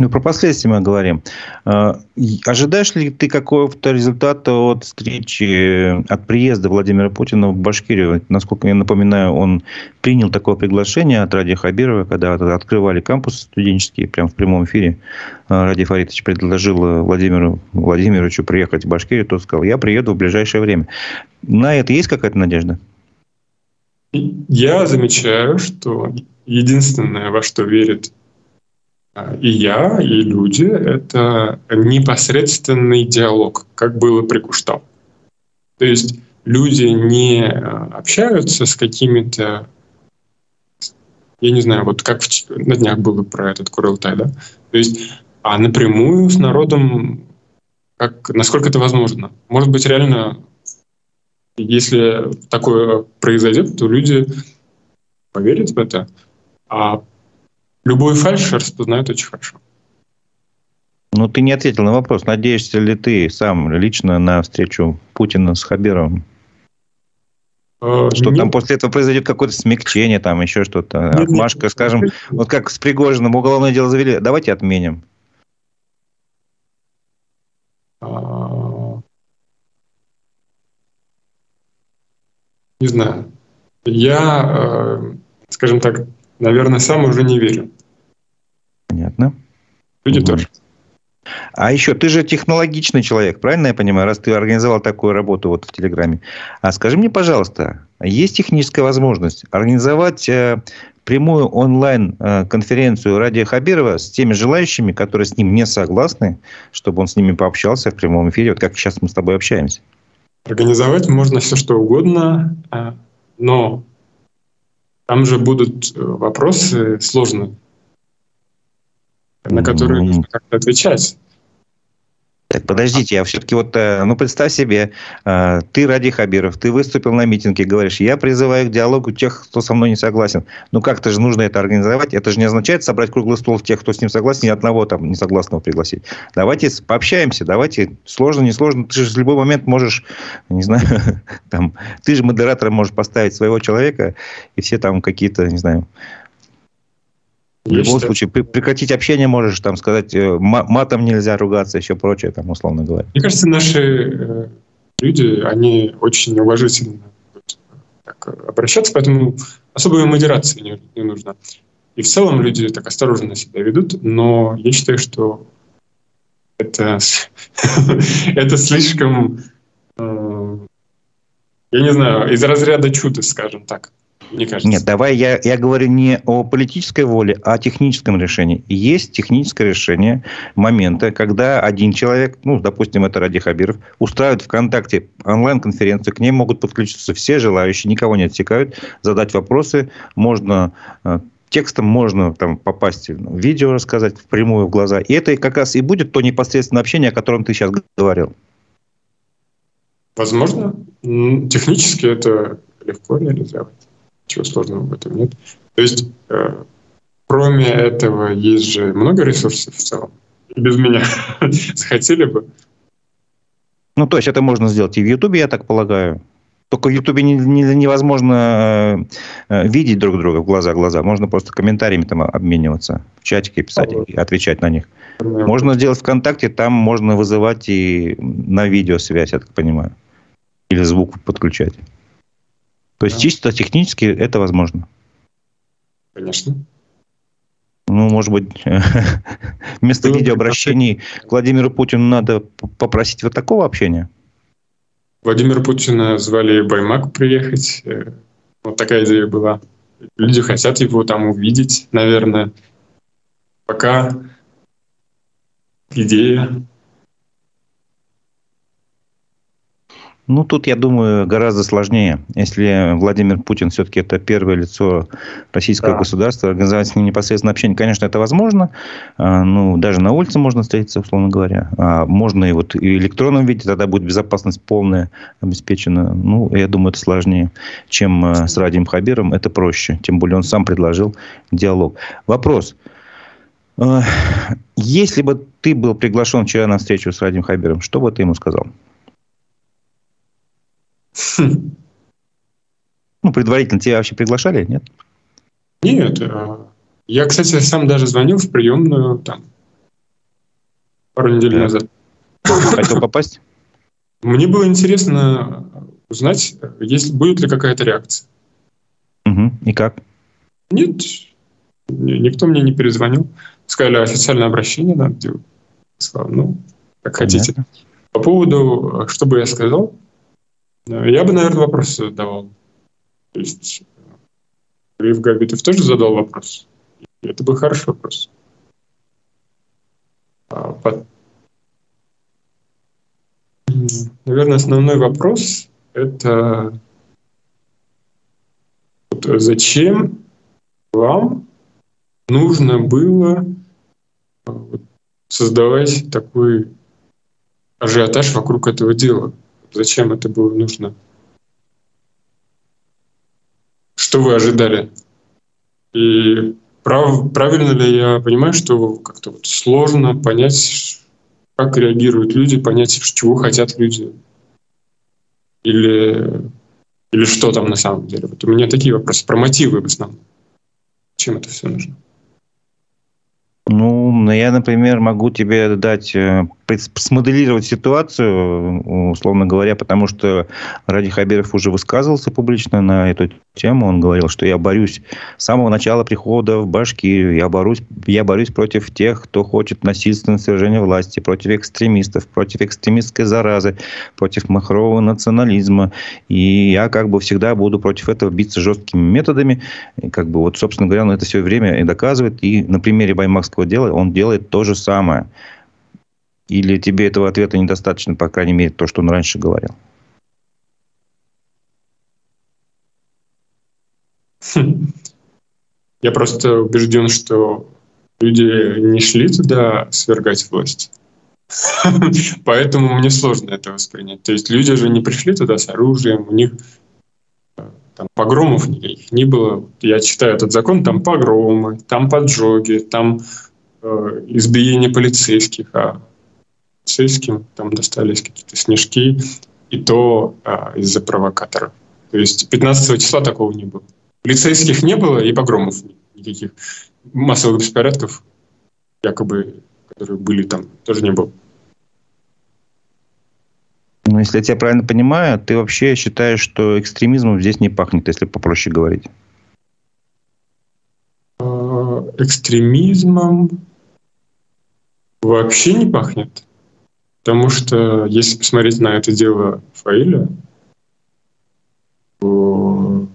Ну, про последствия мы говорим. А, ожидаешь ли ты какого-то результата от встречи, от приезда Владимира Путина в Башкирию? Насколько я напоминаю, он принял такое приглашение от Ради Хабирова, когда открывали кампус студенческий, прямо в прямом эфире. А, Ради Фаритович предложил Владимиру Владимировичу приехать в Башкирию. Тот сказал, я приеду в ближайшее время. На это есть какая-то надежда? Я замечаю, что единственное, во что верит и я, и люди — это непосредственный диалог, как было при Куштау. То есть люди не общаются с какими-то я не знаю, вот как в, на днях было про этот Курылтай, да? То есть, а напрямую с народом, как, насколько это возможно. Может быть, реально, если такое произойдет, то люди поверят в это, а Любой фальш распознают очень хорошо. Ну, ты не ответил на вопрос. Надеешься ли ты сам лично на встречу Путина с Хабировым? А, что нет. там после этого произойдет какое-то смягчение, там еще что-то. Нет, Отмашка, нет. скажем, вот как с Пригожиным уголовное дело завели, давайте отменим. А... Не знаю. Я, э, скажем так, наверное, сам уже не верю. Понятно. Люди угу. тоже. А еще, ты же технологичный человек, правильно я понимаю, раз ты организовал такую работу вот в Телеграме. А скажи мне, пожалуйста, есть техническая возможность организовать э, прямую онлайн-конференцию э, Радия Хабирова с теми желающими, которые с ним не согласны, чтобы он с ними пообщался в прямом эфире, вот как сейчас мы с тобой общаемся? Организовать можно все, что угодно, э, но там же будут э, вопросы сложные, на которые mm-hmm. нужно как-то отвечать. Так, подождите, я все-таки вот, э, ну, представь себе, э, ты, Ради Хабиров, ты выступил на митинге, говоришь, я призываю к диалогу тех, кто со мной не согласен. Ну, как-то же нужно это организовать. Это же не означает собрать круглый стол тех, кто с ним согласен, ни одного там несогласного пригласить. Давайте пообщаемся, давайте, сложно, не сложно, ты же в любой момент можешь, не знаю, там, ты же модератором можешь поставить своего человека, и все там какие-то, не знаю, в любом случае, прекратить общение можешь, там сказать, э, матом нельзя ругаться, еще прочее, там, условно говоря. Мне кажется, наши э, люди, они очень уважительно так, обращаться, поэтому особой модерации не, не нужно. И в целом люди так осторожно себя ведут, но я считаю, что это, это слишком, э, я не знаю, из разряда чуда, скажем так мне кажется. Нет, давай я, я говорю не о политической воле, а о техническом решении. Есть техническое решение момента, когда один человек, ну, допустим, это Ради Хабиров, устраивает ВКонтакте онлайн-конференцию, к ней могут подключиться все желающие, никого не отсекают, задать вопросы, можно э, текстом можно там попасть в видео рассказать впрямую в глаза. И это как раз и будет то непосредственное общение, о котором ты сейчас говорил. Возможно. Технически это легко реализовать. Ничего сложного в этом нет. То есть, э, кроме этого, есть же много ресурсов в целом. Без меня захотели бы. Ну, то есть, это можно сделать и в Ютубе, я так полагаю. Только в Ютубе не, не, невозможно э, видеть друг друга в глаза глаза. Можно просто комментариями там обмениваться, в чатике писать а, и отвечать на них. Да. Можно сделать ВКонтакте, там можно вызывать и на видеосвязь, я так понимаю. Или звук подключать. То есть, да. чисто технически это возможно. Конечно. Ну, может быть, вместо ну, видеообращений к Владимиру Путину надо попросить вот такого общения? Владимира Путина звали Баймак приехать. Э, вот такая идея была. Люди хотят его там увидеть, наверное. Пока идея Ну, тут, я думаю, гораздо сложнее. Если Владимир Путин все-таки это первое лицо российского да. государства, организовать с ним непосредственно общение, конечно, это возможно. А, ну, даже на улице можно встретиться, условно говоря. А можно и вот и в электронном виде, тогда будет безопасность полная обеспечена. Ну, я думаю, это сложнее, чем а, с Радием Хабиром. Это проще. Тем более он сам предложил диалог. Вопрос. А, если бы ты был приглашен вчера на встречу с Радием Хабиром, что бы ты ему сказал? Ну, предварительно тебя вообще приглашали, нет? Нет. А, я, кстати, сам даже звонил в приемную там пару недель да. назад. Хотел попасть? Мне было интересно узнать, есть, будет ли какая-то реакция. Угу. И как? Нет, никто мне не перезвонил. Сказали, официальное обращение надо делать. Сказал, ну, как Понятно. хотите. По поводу, что бы я сказал, я бы, наверное, вопрос задавал. То есть Рив Габитов тоже задал вопрос. Это был хороший вопрос. А под... Наверное, основной вопрос – это вот зачем вам нужно было создавать такой ажиотаж вокруг этого дела – Зачем это было нужно? Что вы ожидали? И прав, правильно ли я понимаю, что как-то вот сложно понять, как реагируют люди, понять, чего хотят люди? Или, или что там на самом деле? Вот у меня такие вопросы про мотивы в основном. Чем это все нужно? Ну, я, например, могу тебе дать, э, смоделировать ситуацию, условно говоря, потому что Ради Хабиров уже высказывался публично на эту тему. Он говорил, что я борюсь с самого начала прихода в Башкирию. Я борюсь, я борюсь против тех, кто хочет насильственного свержения власти, против экстремистов, против экстремистской заразы, против махрового национализма. И я как бы всегда буду против этого биться жесткими методами. И как бы вот, собственно говоря, он это все время и доказывает. И на примере Баймакского дела, он делает то же самое. Или тебе этого ответа недостаточно, по крайней мере, то, что он раньше говорил? Я просто убежден, что люди не шли туда свергать власть. Поэтому мне сложно это воспринять. То есть люди же не пришли туда с оружием, у них там погромов никаких не было. Я читаю этот закон, там погромы, там поджоги, там э, избиение полицейских, а полицейским там достались какие-то снежки, и то э, из-за провокаторов. То есть 15 числа такого не было. Полицейских не было и погромов никаких. Массовых беспорядков, якобы, которые были там, тоже не было. Ну, если я тебя правильно понимаю, ты вообще считаешь, что экстремизмом здесь не пахнет, если попроще говорить? А, экстремизмом вообще не пахнет. Потому что если посмотреть на это дело Фаиля, то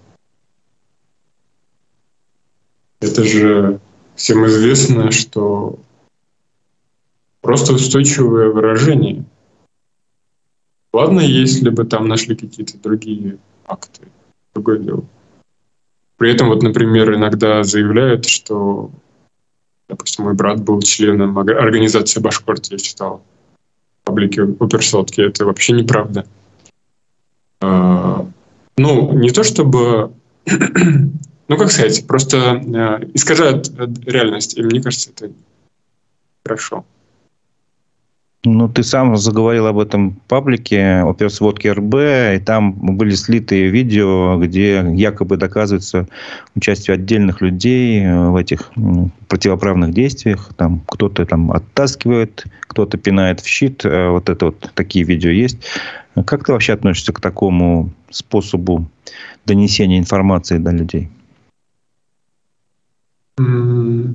это же всем известно, что просто устойчивое выражение. Ладно, если бы там нашли какие-то другие акты, другое дело. При этом, вот, например, иногда заявляют, что, допустим, мой брат был членом организации Башкорт, я читал паблике Оперсотки, это вообще неправда. А, ну, не то чтобы ну, как сказать, просто э, искажают реальность, и мне кажется, это хорошо. Ну, ты сам заговорил об этом паблике оперсводки РБ, и там были слиты видео, где якобы доказывается участие отдельных людей в этих противоправных действиях. Там кто-то там оттаскивает, кто-то пинает в щит. Э, вот это вот такие видео есть. Как ты вообще относишься к такому способу донесения информации до людей? Для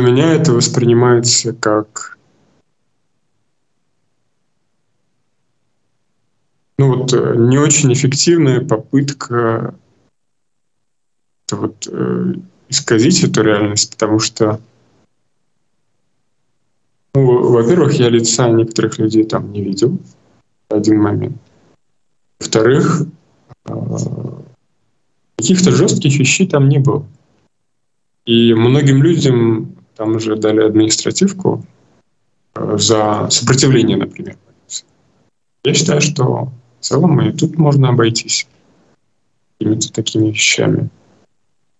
меня это воспринимается как ну вот э, не очень эффективная попытка вот, э, исказить эту реальность, потому что, ну, во-первых, я лица некоторых людей там не видел один момент. Во-вторых, э, каких-то жестких вещей там не было. И многим людям там уже дали административку э, за сопротивление, например. Я считаю, что в целом и тут можно обойтись какими-то такими вещами.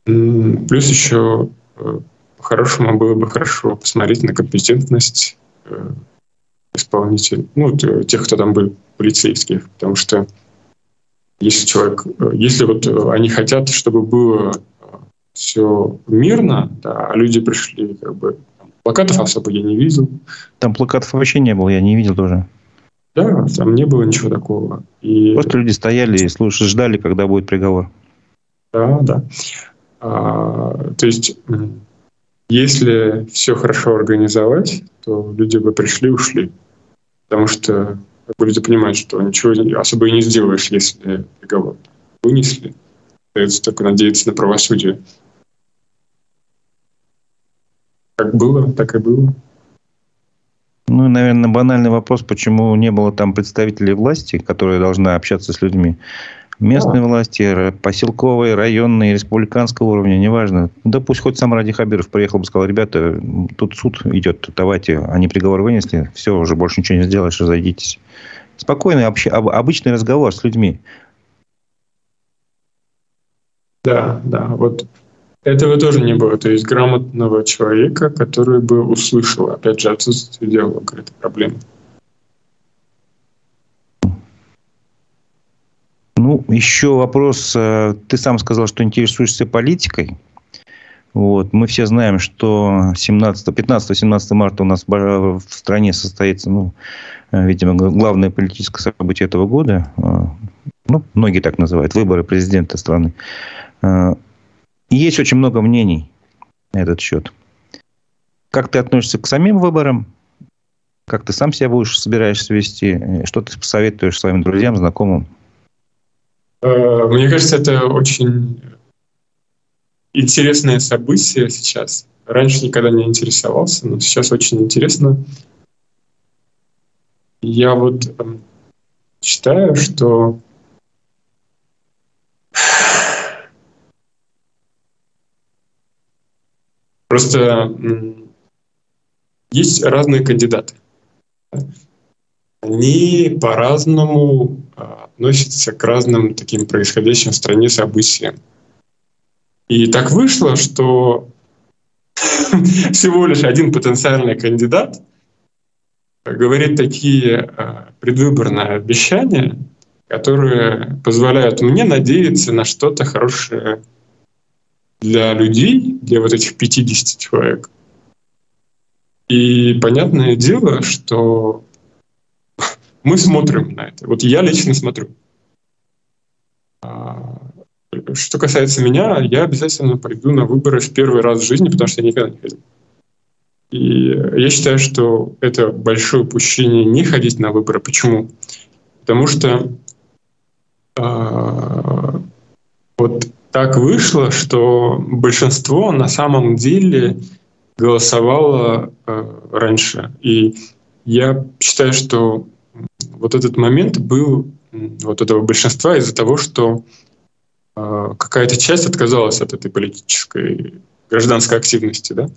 Плюс еще э, по-хорошему было бы хорошо посмотреть на компетентность э, исполнителей, ну, тех, кто там был, полицейских, потому что если человек, если вот они хотят, чтобы было все мирно, да, а люди пришли, как бы, плакатов особо я не видел. Там плакатов вообще не было, я не видел тоже. Да, там не было ничего такого. И... Просто люди стояли и слушали, ждали, когда будет приговор. Да, да. А, то есть, если все хорошо организовать, то люди бы пришли и ушли. Потому что люди понимают, что ничего особо и не сделаешь, если приговор вынесли. Остается только надеяться на правосудие. Как было, так и было. Ну, наверное, банальный вопрос, почему не было там представителей власти, которые должны общаться с людьми. Местные да. власти, поселковые, районные, республиканского уровня, неважно. Да пусть хоть сам Ради Хабиров приехал бы сказал, ребята, тут суд идет, давайте, они приговор вынесли, все, уже больше ничего не сделаешь, разойдитесь. Спокойный, общ... обычный разговор с людьми. Да, да, вот этого тоже не было. То есть грамотного человека, который бы услышал, опять же, отсутствие диалога, это проблема. Ну, еще вопрос. Э, ты сам сказал, что интересуешься политикой. Вот. Мы все знаем, что 15-17 марта у нас в стране состоится, ну, э, видимо, главное политическое событие этого года. Э, ну, многие так называют, выборы президента страны. Есть очень много мнений на этот счет. Как ты относишься к самим выборам? Как ты сам себя будешь собираешься вести? Что ты посоветуешь своим друзьям, знакомым? Э, мне кажется, это очень интересное событие сейчас. Раньше никогда не интересовался, но сейчас очень интересно. Я вот эм, считаю, что Просто есть разные кандидаты. Они по-разному а, относятся к разным таким происходящим в стране событиям. И так вышло, что всего лишь один потенциальный кандидат говорит такие а, предвыборные обещания, которые позволяют мне надеяться на что-то хорошее для людей, для вот этих 50 человек. И понятное дело, что мы смотрим на это. Вот я лично смотрю. А, что касается меня, я обязательно пойду на выборы в первый раз в жизни, потому что я никогда не ходил. И я считаю, что это большое упущение не ходить на выборы. Почему? Потому что э, вот так вышло, что большинство на самом деле голосовало э, раньше. И я считаю, что вот этот момент был вот этого большинства из-за того, что э, какая-то часть отказалась от этой политической гражданской активности, да.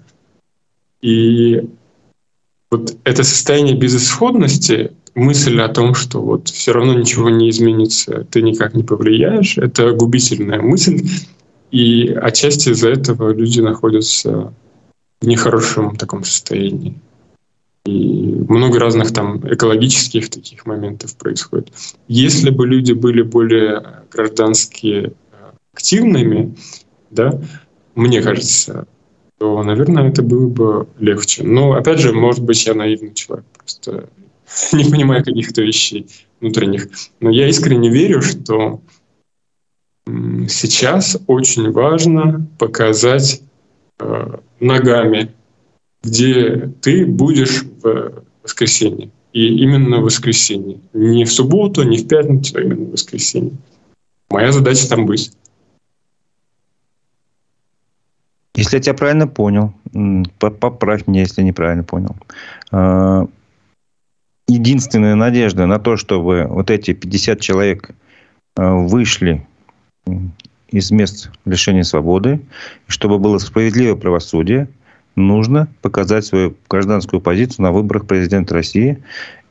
И вот это состояние безысходности, мысль о том, что вот все равно ничего не изменится, ты никак не повлияешь, это губительная мысль. И отчасти из-за этого люди находятся в нехорошем таком состоянии. И много разных там экологических таких моментов происходит. Если бы люди были более граждански активными, да, мне кажется, то, наверное, это было бы легче. Но, опять же, может быть, я наивный человек, просто не понимаю каких-то вещей внутренних. Но я искренне верю, что сейчас очень важно показать э, ногами, где ты будешь в воскресенье. И именно в воскресенье. Не в субботу, не в пятницу, а именно в воскресенье. Моя задача там быть. Если я тебя правильно понял, поправь меня, если неправильно понял. Единственная надежда на то, чтобы вот эти 50 человек а, вышли из мест лишения свободы, чтобы было справедливое правосудие, нужно показать свою гражданскую позицию на выборах президента России.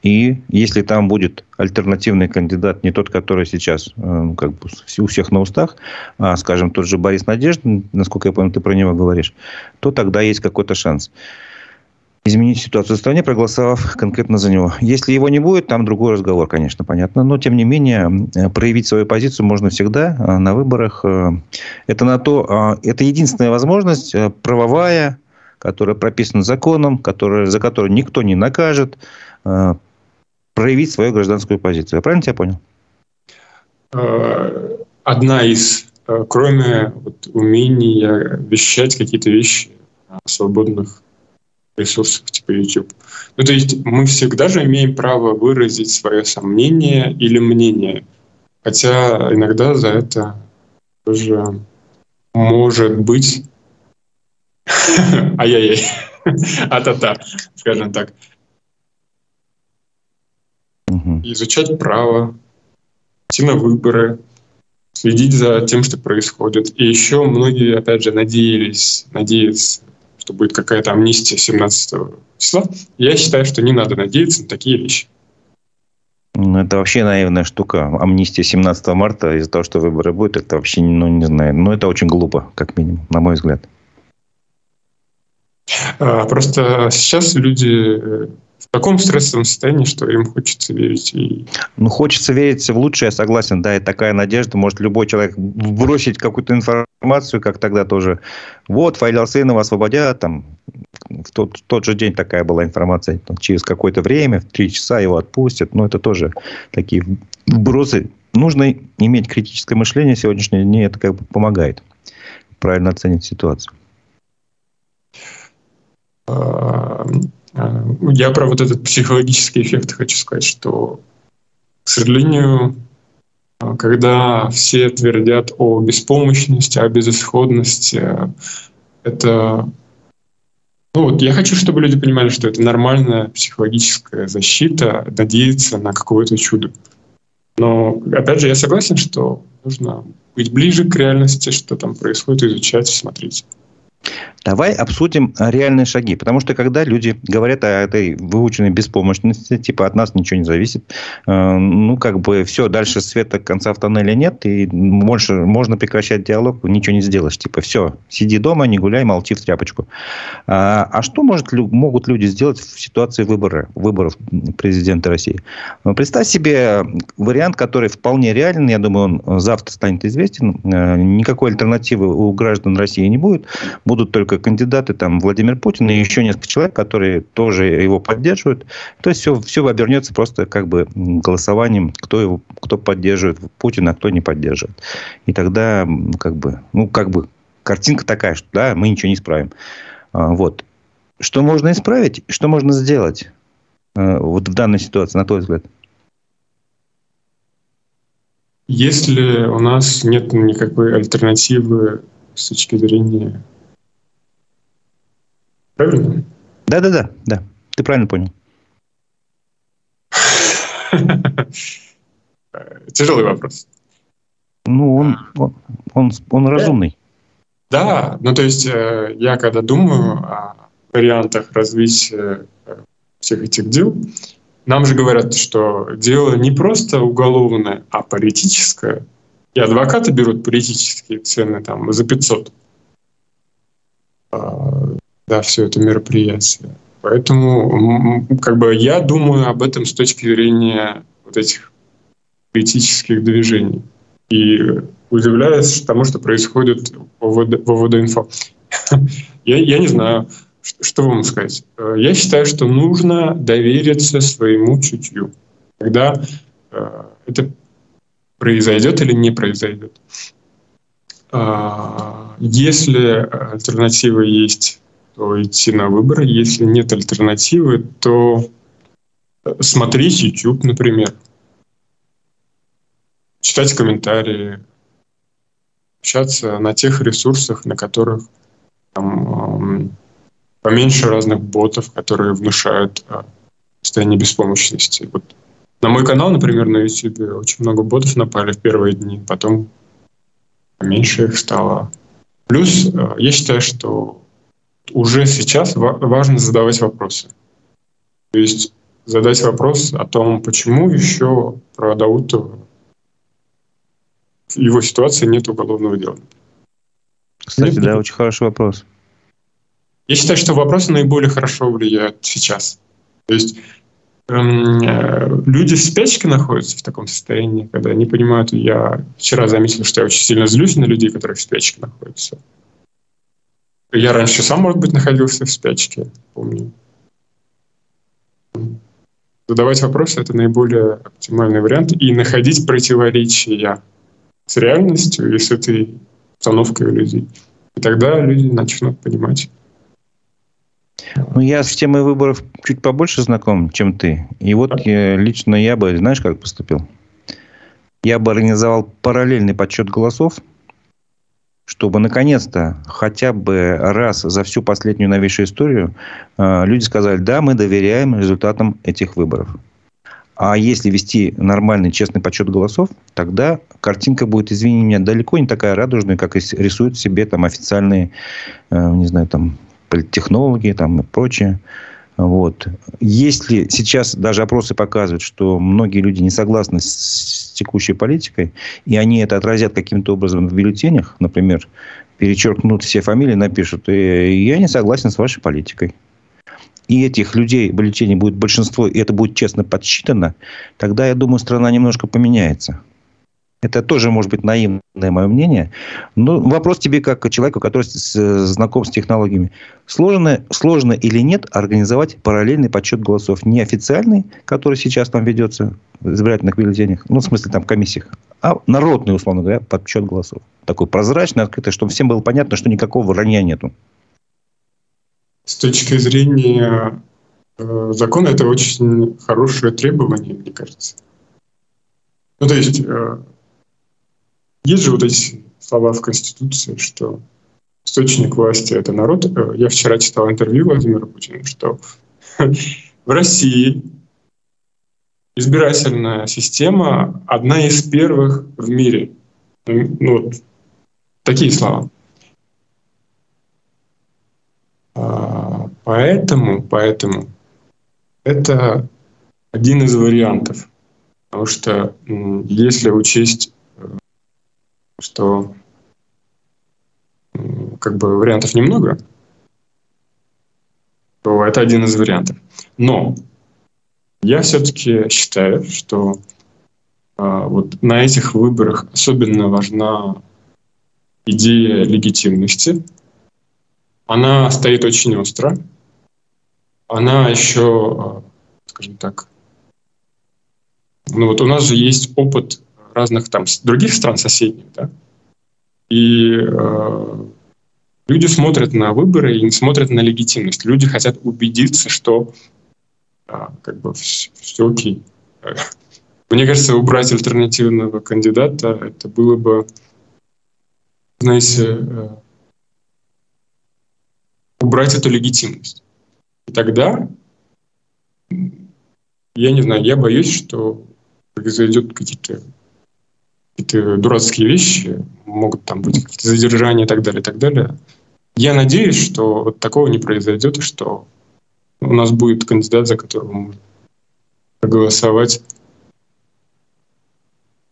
И если там будет альтернативный кандидат, не тот, который сейчас э, как бы у всех на устах, а, скажем, тот же Борис Надеждин, насколько я понял, ты про него говоришь, то тогда есть какой-то шанс изменить ситуацию в стране, проголосовав конкретно за него. Если его не будет, там другой разговор, конечно, понятно. Но, тем не менее, э, проявить свою позицию можно всегда э, на выборах. Это, на то, это единственная возможность правовая, которая прописана законом, которая, за которую никто не накажет, проявить свою гражданскую позицию. Я правильно тебя понял? Э, одна из, э, кроме вот умения вещать какие-то вещи свободных ресурсах типа YouTube. Ну, то есть мы всегда же имеем право выразить свое сомнение или мнение. Хотя иногда за это тоже может быть ай-яй-яй, а-та-та, скажем так изучать право, идти на выборы, следить за тем, что происходит. И еще многие, опять же, надеялись, надеются, что будет какая-то амнистия 17 числа. Я считаю, что не надо надеяться на такие вещи. Ну, это вообще наивная штука. Амнистия 17 марта из-за того, что выборы будут, это вообще, ну, не знаю. Ну, это очень глупо, как минимум, на мой взгляд. А, просто сейчас люди в таком стрессовом состоянии, что им хочется верить. И... Ну, хочется верить в лучшее, я согласен, да, и такая надежда, может любой человек бросить какую-то информацию, как тогда тоже. Вот, Фаиля Алсейнова освободят, там, в тот, в тот же день такая была информация, там, через какое-то время, в три часа его отпустят, ну, это тоже такие вбросы. Нужно иметь критическое мышление сегодняшнее дне, это как бы помогает правильно оценить ситуацию. А, я про вот этот психологический эффект хочу сказать, что, к сожалению, а, когда все твердят о беспомощности, о безысходности, это... Ну вот я хочу, чтобы люди понимали, что это нормальная психологическая защита, надеяться на какое-то чудо. Но, опять же, я согласен, что нужно быть ближе к реальности, что там происходит, изучать, смотреть. Давай обсудим а, реальные шаги. Потому что когда люди говорят о этой выученной беспомощности, типа от нас ничего не зависит, э, ну, как бы все, дальше света конца в тоннеле нет, и больше можно прекращать диалог, ничего не сделаешь. Типа все, сиди дома, не гуляй, молчи в тряпочку. А, а что может, могут люди сделать в ситуации выбора, выборов президента России? Ну, представь себе вариант, который вполне реален, я думаю, он завтра станет известен. Э, никакой альтернативы у граждан России не будет будут только кандидаты, там, Владимир Путин и еще несколько человек, которые тоже его поддерживают. То есть все, все обернется просто как бы голосованием, кто, его, кто поддерживает Путина, а кто не поддерживает. И тогда как бы, ну, как бы картинка такая, что да, мы ничего не исправим. А, вот. Что можно исправить, что можно сделать э, вот в данной ситуации, на твой взгляд? Если у нас нет никакой альтернативы с точки зрения... Правильно? Да-да-да, да. Ты правильно понял. Тяжелый вопрос. Ну, он, он, он, он разумный. Да, ну то есть э, я когда думаю о вариантах развития э, всех этих дел, нам же говорят, что дело не просто уголовное, а политическое. И адвокаты берут политические цены там за 500 а, да, все это мероприятие. Поэтому как бы я думаю об этом с точки зрения вот этих политических движений. И удивляюсь тому, что происходит в ВВД-инфо. я, я не знаю, что вам сказать? Э, я считаю, что нужно довериться своему чутью, когда э, это произойдет или не произойдет. А, если альтернатива есть, то идти на выборы. Если нет альтернативы, то смотреть YouTube, например, читать комментарии, общаться на тех ресурсах, на которых там, поменьше разных ботов, которые внушают а, состояние беспомощности. Вот на мой канал, например, на YouTube очень много ботов напали в первые дни, потом меньше их стало. Плюс а, я считаю, что уже сейчас важно задавать вопросы. То есть задать вопрос о том, почему еще про Даутова в его ситуации нет уголовного дела. Кстати, нет, да, очень хороший вопрос. Я считаю, что вопросы наиболее хорошо влияют сейчас. То есть эм, э, люди в спячке находятся в таком состоянии, когда они понимают, я вчера заметил, что я очень сильно злюсь на людей, которые в спячке находятся. Я раньше сам, может быть, находился в спячке, помню. Задавать вопросы — это наиболее оптимальный вариант. И находить противоречия с реальностью и с этой установкой людей. И тогда люди начнут понимать, ну, я с темой выборов чуть побольше знаком, чем ты. И вот я, лично я бы, знаешь, как поступил? Я бы организовал параллельный подсчет голосов, чтобы наконец-то хотя бы раз за всю последнюю новейшую историю э, люди сказали, да, мы доверяем результатам этих выборов. А если вести нормальный, честный подсчет голосов, тогда картинка будет, извини меня, далеко не такая радужная, как рисуют себе там официальные, э, не знаю, там политтехнологи там, и прочее. Вот. Если сейчас даже опросы показывают, что многие люди не согласны с текущей политикой, и они это отразят каким-то образом в бюллетенях, например, перечеркнут все фамилии, напишут, «Э, я не согласен с вашей политикой. И этих людей в бюллетене будет большинство, и это будет честно подсчитано, тогда, я думаю, страна немножко поменяется. Это тоже может быть наивное мое мнение. Но вопрос тебе, как человеку, который знаком с технологиями. Сложно, сложно или нет организовать параллельный подсчет голосов? Не официальный, который сейчас там ведется в избирательных бюллетенях, ну, в смысле, там, комиссиях, а народный, условно говоря, подсчет голосов. Такой прозрачный, открытый, чтобы всем было понятно, что никакого вранья нету. С точки зрения э, закона, это очень хорошее требование, мне кажется. Ну, то есть, э, есть же вот эти слова в Конституции, что источник власти — это народ. Э, я вчера читал интервью Владимира Путина, что в России избирательная система одна из первых в мире. Ну, вот такие слова. А, поэтому, поэтому это один из вариантов. Потому что если учесть что как бы вариантов немного, то это один из вариантов. Но я все-таки считаю, что а, вот на этих выборах особенно важна идея легитимности. она стоит очень остро. Она еще, скажем так, ну вот у нас же есть опыт разных там других стран соседних, да, и э, люди смотрят на выборы и смотрят на легитимность. Люди хотят убедиться, что э, как бы все, все окей. Мне кажется, убрать альтернативного кандидата это было бы, знаете, э, убрать эту легитимность. И тогда, я не знаю, я боюсь, что произойдет какие-то какие-то дурацкие вещи, могут там быть какие-то задержания и так далее, и так далее. Я надеюсь, что вот такого не произойдет, и что у нас будет кандидат, за которого можно проголосовать,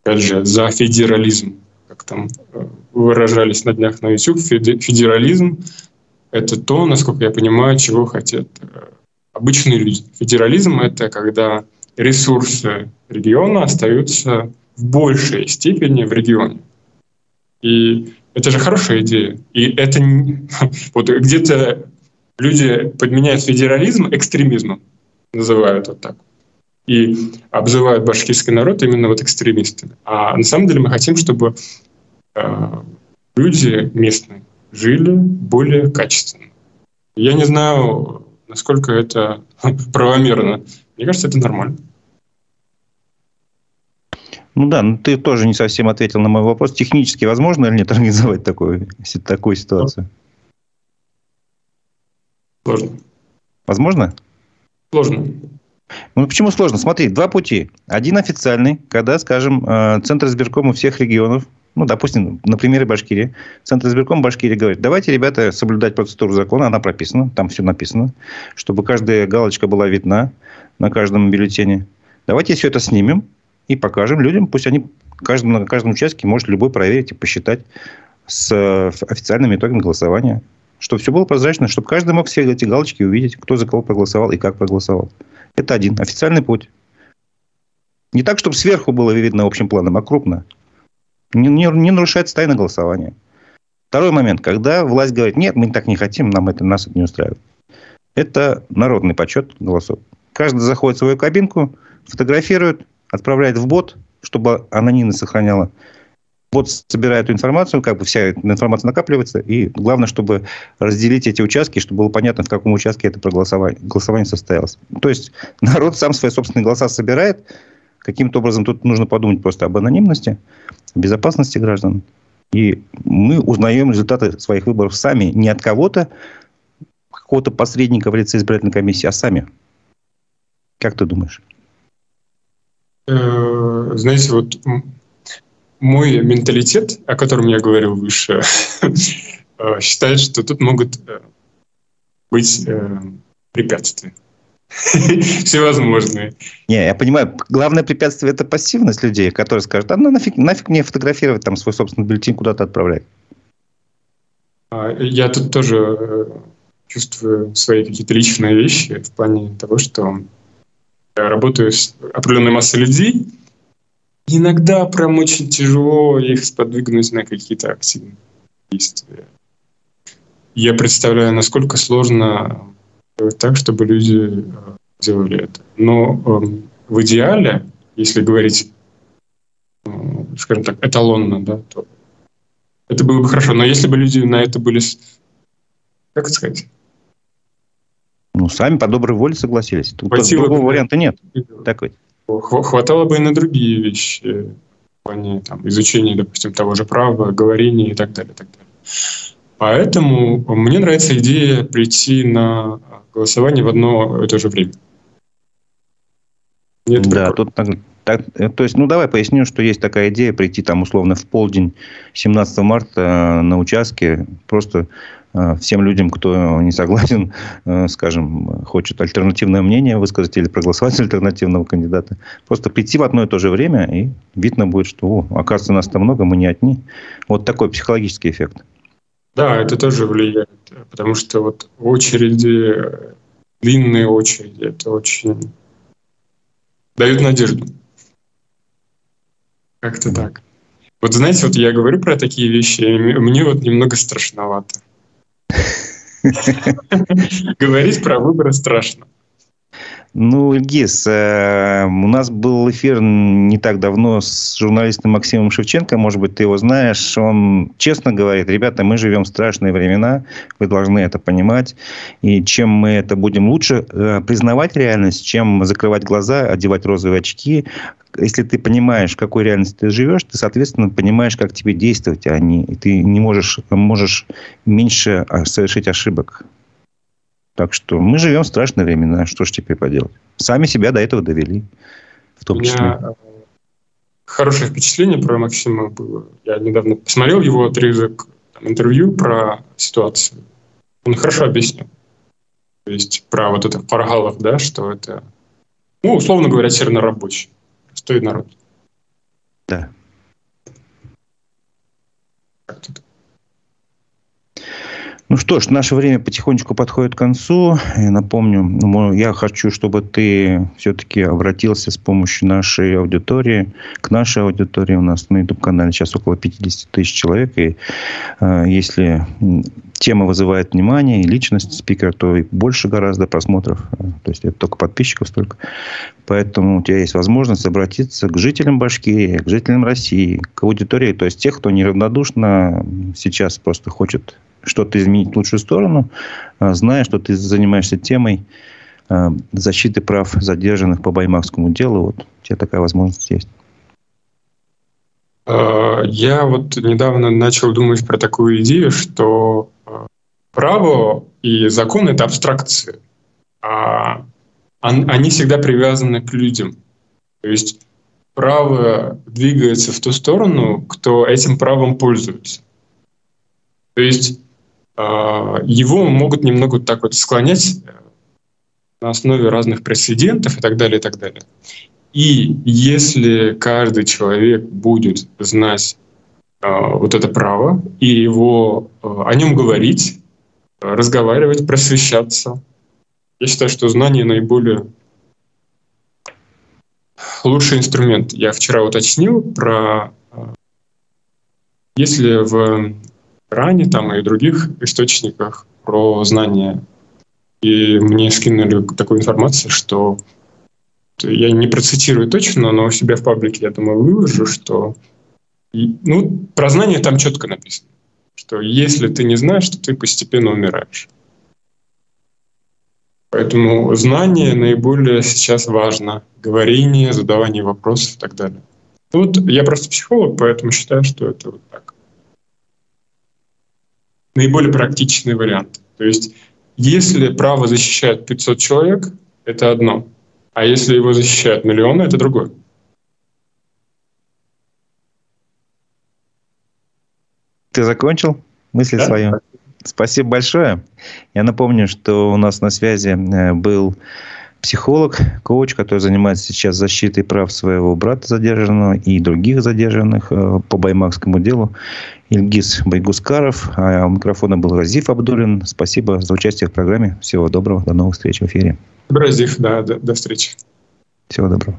опять же, за федерализм, как там э, выражались на днях на YouTube. Федерализм — это то, насколько я понимаю, чего хотят э, обычные люди. Федерализм — это когда ресурсы региона остаются в большей степени в регионе. И это же хорошая идея. И это вот где-то люди подменяют федерализм экстремизмом, называют вот так. И обзывают башкирский народ именно вот экстремистами. А на самом деле мы хотим, чтобы э, люди местные жили более качественно. Я не знаю, насколько это правомерно. Мне кажется, это нормально. Ну да, но ты тоже не совсем ответил на мой вопрос. Технически возможно или нет организовать такую, такую ситуацию? Сложно. Возможно? Сложно. Ну, почему сложно? Смотри, два пути. Один официальный, когда, скажем, э, Центр избиркома всех регионов, ну, допустим, на примере Башкирии, Центр избирком Башкирии говорит, давайте, ребята, соблюдать процедуру закона, она прописана, там все написано, чтобы каждая галочка была видна на каждом бюллетене. Давайте все это снимем, и покажем людям, пусть они каждом, на каждом участке может любой проверить и посчитать с официальными итогами голосования. Чтобы все было прозрачно, чтобы каждый мог все эти галочки увидеть, кто за кого проголосовал и как проголосовал. Это один официальный путь. Не так, чтобы сверху было видно общим планом, а крупно. Не, не, не нарушается тайна голосования. Второй момент, когда власть говорит, нет, мы так не хотим, нам это, нас это не устраивает. Это народный подсчет голосов. Каждый заходит в свою кабинку, фотографирует, отправляет в бот, чтобы анонимность сохраняла. Бот собирает эту информацию, как бы вся информация накапливается, и главное, чтобы разделить эти участки, чтобы было понятно, в каком участке это проголосование голосование состоялось. То есть народ сам свои собственные голоса собирает. Каким-то образом тут нужно подумать просто об анонимности, безопасности граждан. И мы узнаем результаты своих выборов сами, не от кого-то, какого-то посредника в лице избирательной комиссии, а сами. Как ты думаешь? Э, знаете, вот мой менталитет, о котором я говорил выше, э, считает, что тут могут э, быть препятствия. Всевозможные. Не, я понимаю, главное препятствие это пассивность людей, которые скажут, а ну нафиг, нафиг мне фотографировать там свой собственный бюллетень куда-то отправлять. А, я тут тоже чувствую свои какие-то личные вещи в плане того, что работаю с определенной массой людей, иногда прям очень тяжело их сподвигнуть на какие-то активные действия. Я представляю, насколько сложно делать так, чтобы люди э, делали это. Но э, в идеале, если говорить, э, скажем так, эталонно, да, то это было бы хорошо. Но если бы люди на это были, как сказать, ну, сами по доброй воле согласились. Тут Хватило другого бы... варианта нет. Такой. Хватало бы и на другие вещи. В плане там, изучения, допустим, того же права, говорения и так далее. Так далее. Поэтому мне нравится идея прийти на голосование в одно и то же время. Нет да, тут так, э, то есть, ну давай поясню, что есть такая идея прийти там условно в полдень 17 марта э, на участке, просто Э, всем людям, кто не согласен, скажем, хочет альтернативное мнение высказать или проголосовать за альтернативного кандидата, просто прийти в одно и то же время, и видно будет, что, о, оказывается, нас там много, мы не одни. Вот такой психологический эффект. Да, это тоже влияет, потому что вот очереди, длинные очереди, это очень дают надежду. Как-то так. Вот знаете, вот я говорю про такие вещи, и мне вот немного страшновато. Говорить про выборы страшно. Ну, Ильгиз, э, у нас был эфир не так давно с журналистом Максимом Шевченко, может быть, ты его знаешь. Он честно говорит, ребята, мы живем в страшные времена, вы должны это понимать. И чем мы это будем лучше э, признавать реальность, чем закрывать глаза, одевать розовые очки, если ты понимаешь, в какой реальности ты живешь, ты, соответственно, понимаешь, как тебе действовать, а не, ты не можешь, можешь меньше а, совершить ошибок. Так что мы живем в страшные времена. Что ж теперь поделать? Сами себя до этого довели. В том числе. У меня э, хорошее впечатление про Максима было. Я недавно посмотрел его отрезок там, интервью про ситуацию. Он хорошо объяснил. То есть про вот это в Паргалах, да, что это, ну, условно говоря, чернорабочий. Простой народ. Да. Ну что ж, наше время потихонечку подходит к концу. Я напомню, я хочу, чтобы ты все-таки обратился с помощью нашей аудитории, к нашей аудитории. У нас на YouTube-канале сейчас около 50 тысяч человек. И э, если тема вызывает внимание и личность спикера, то и больше гораздо просмотров. То есть, это только подписчиков столько. Поэтому у тебя есть возможность обратиться к жителям Башкирии, к жителям России, к аудитории. То есть, тех, кто неравнодушно сейчас просто хочет что-то изменить в лучшую сторону, а, зная, что ты занимаешься темой а, защиты прав задержанных по Баймакскому делу. Вот у тебя такая возможность есть. А, я вот недавно начал думать про такую идею, что право и закон — это абстракции. А они всегда привязаны к людям. То есть право двигается в ту сторону, кто этим правом пользуется. То есть его могут немного так вот склонять на основе разных прецедентов и так далее, и так далее. И если каждый человек будет знать э, вот это право и его э, о нем говорить, разговаривать, просвещаться, я считаю, что знание наиболее лучший инструмент. Я вчера уточнил про если в Коране там и других источниках про знания. И мне скинули такую информацию, что я не процитирую точно, но у себя в паблике, я думаю, выложу, что ну, про знания там четко написано, что если ты не знаешь, то ты постепенно умираешь. Поэтому знание наиболее сейчас важно. Говорение, задавание вопросов и так далее. Ну вот я просто психолог, поэтому считаю, что это вот так наиболее практичный вариант. То есть, если право защищает 500 человек, это одно. А если его защищают миллионы, это другое. Ты закончил мысли да? свою? Спасибо большое. Я напомню, что у нас на связи э, был психолог, коуч, который занимается сейчас защитой прав своего брата задержанного и других задержанных э, по Баймакскому делу. Ильгиз Байгускаров. А у микрофона был Разиф Абдулин. Спасибо за участие в программе. Всего доброго. До новых встреч в эфире. Разиф, да, до, до встречи. Всего доброго.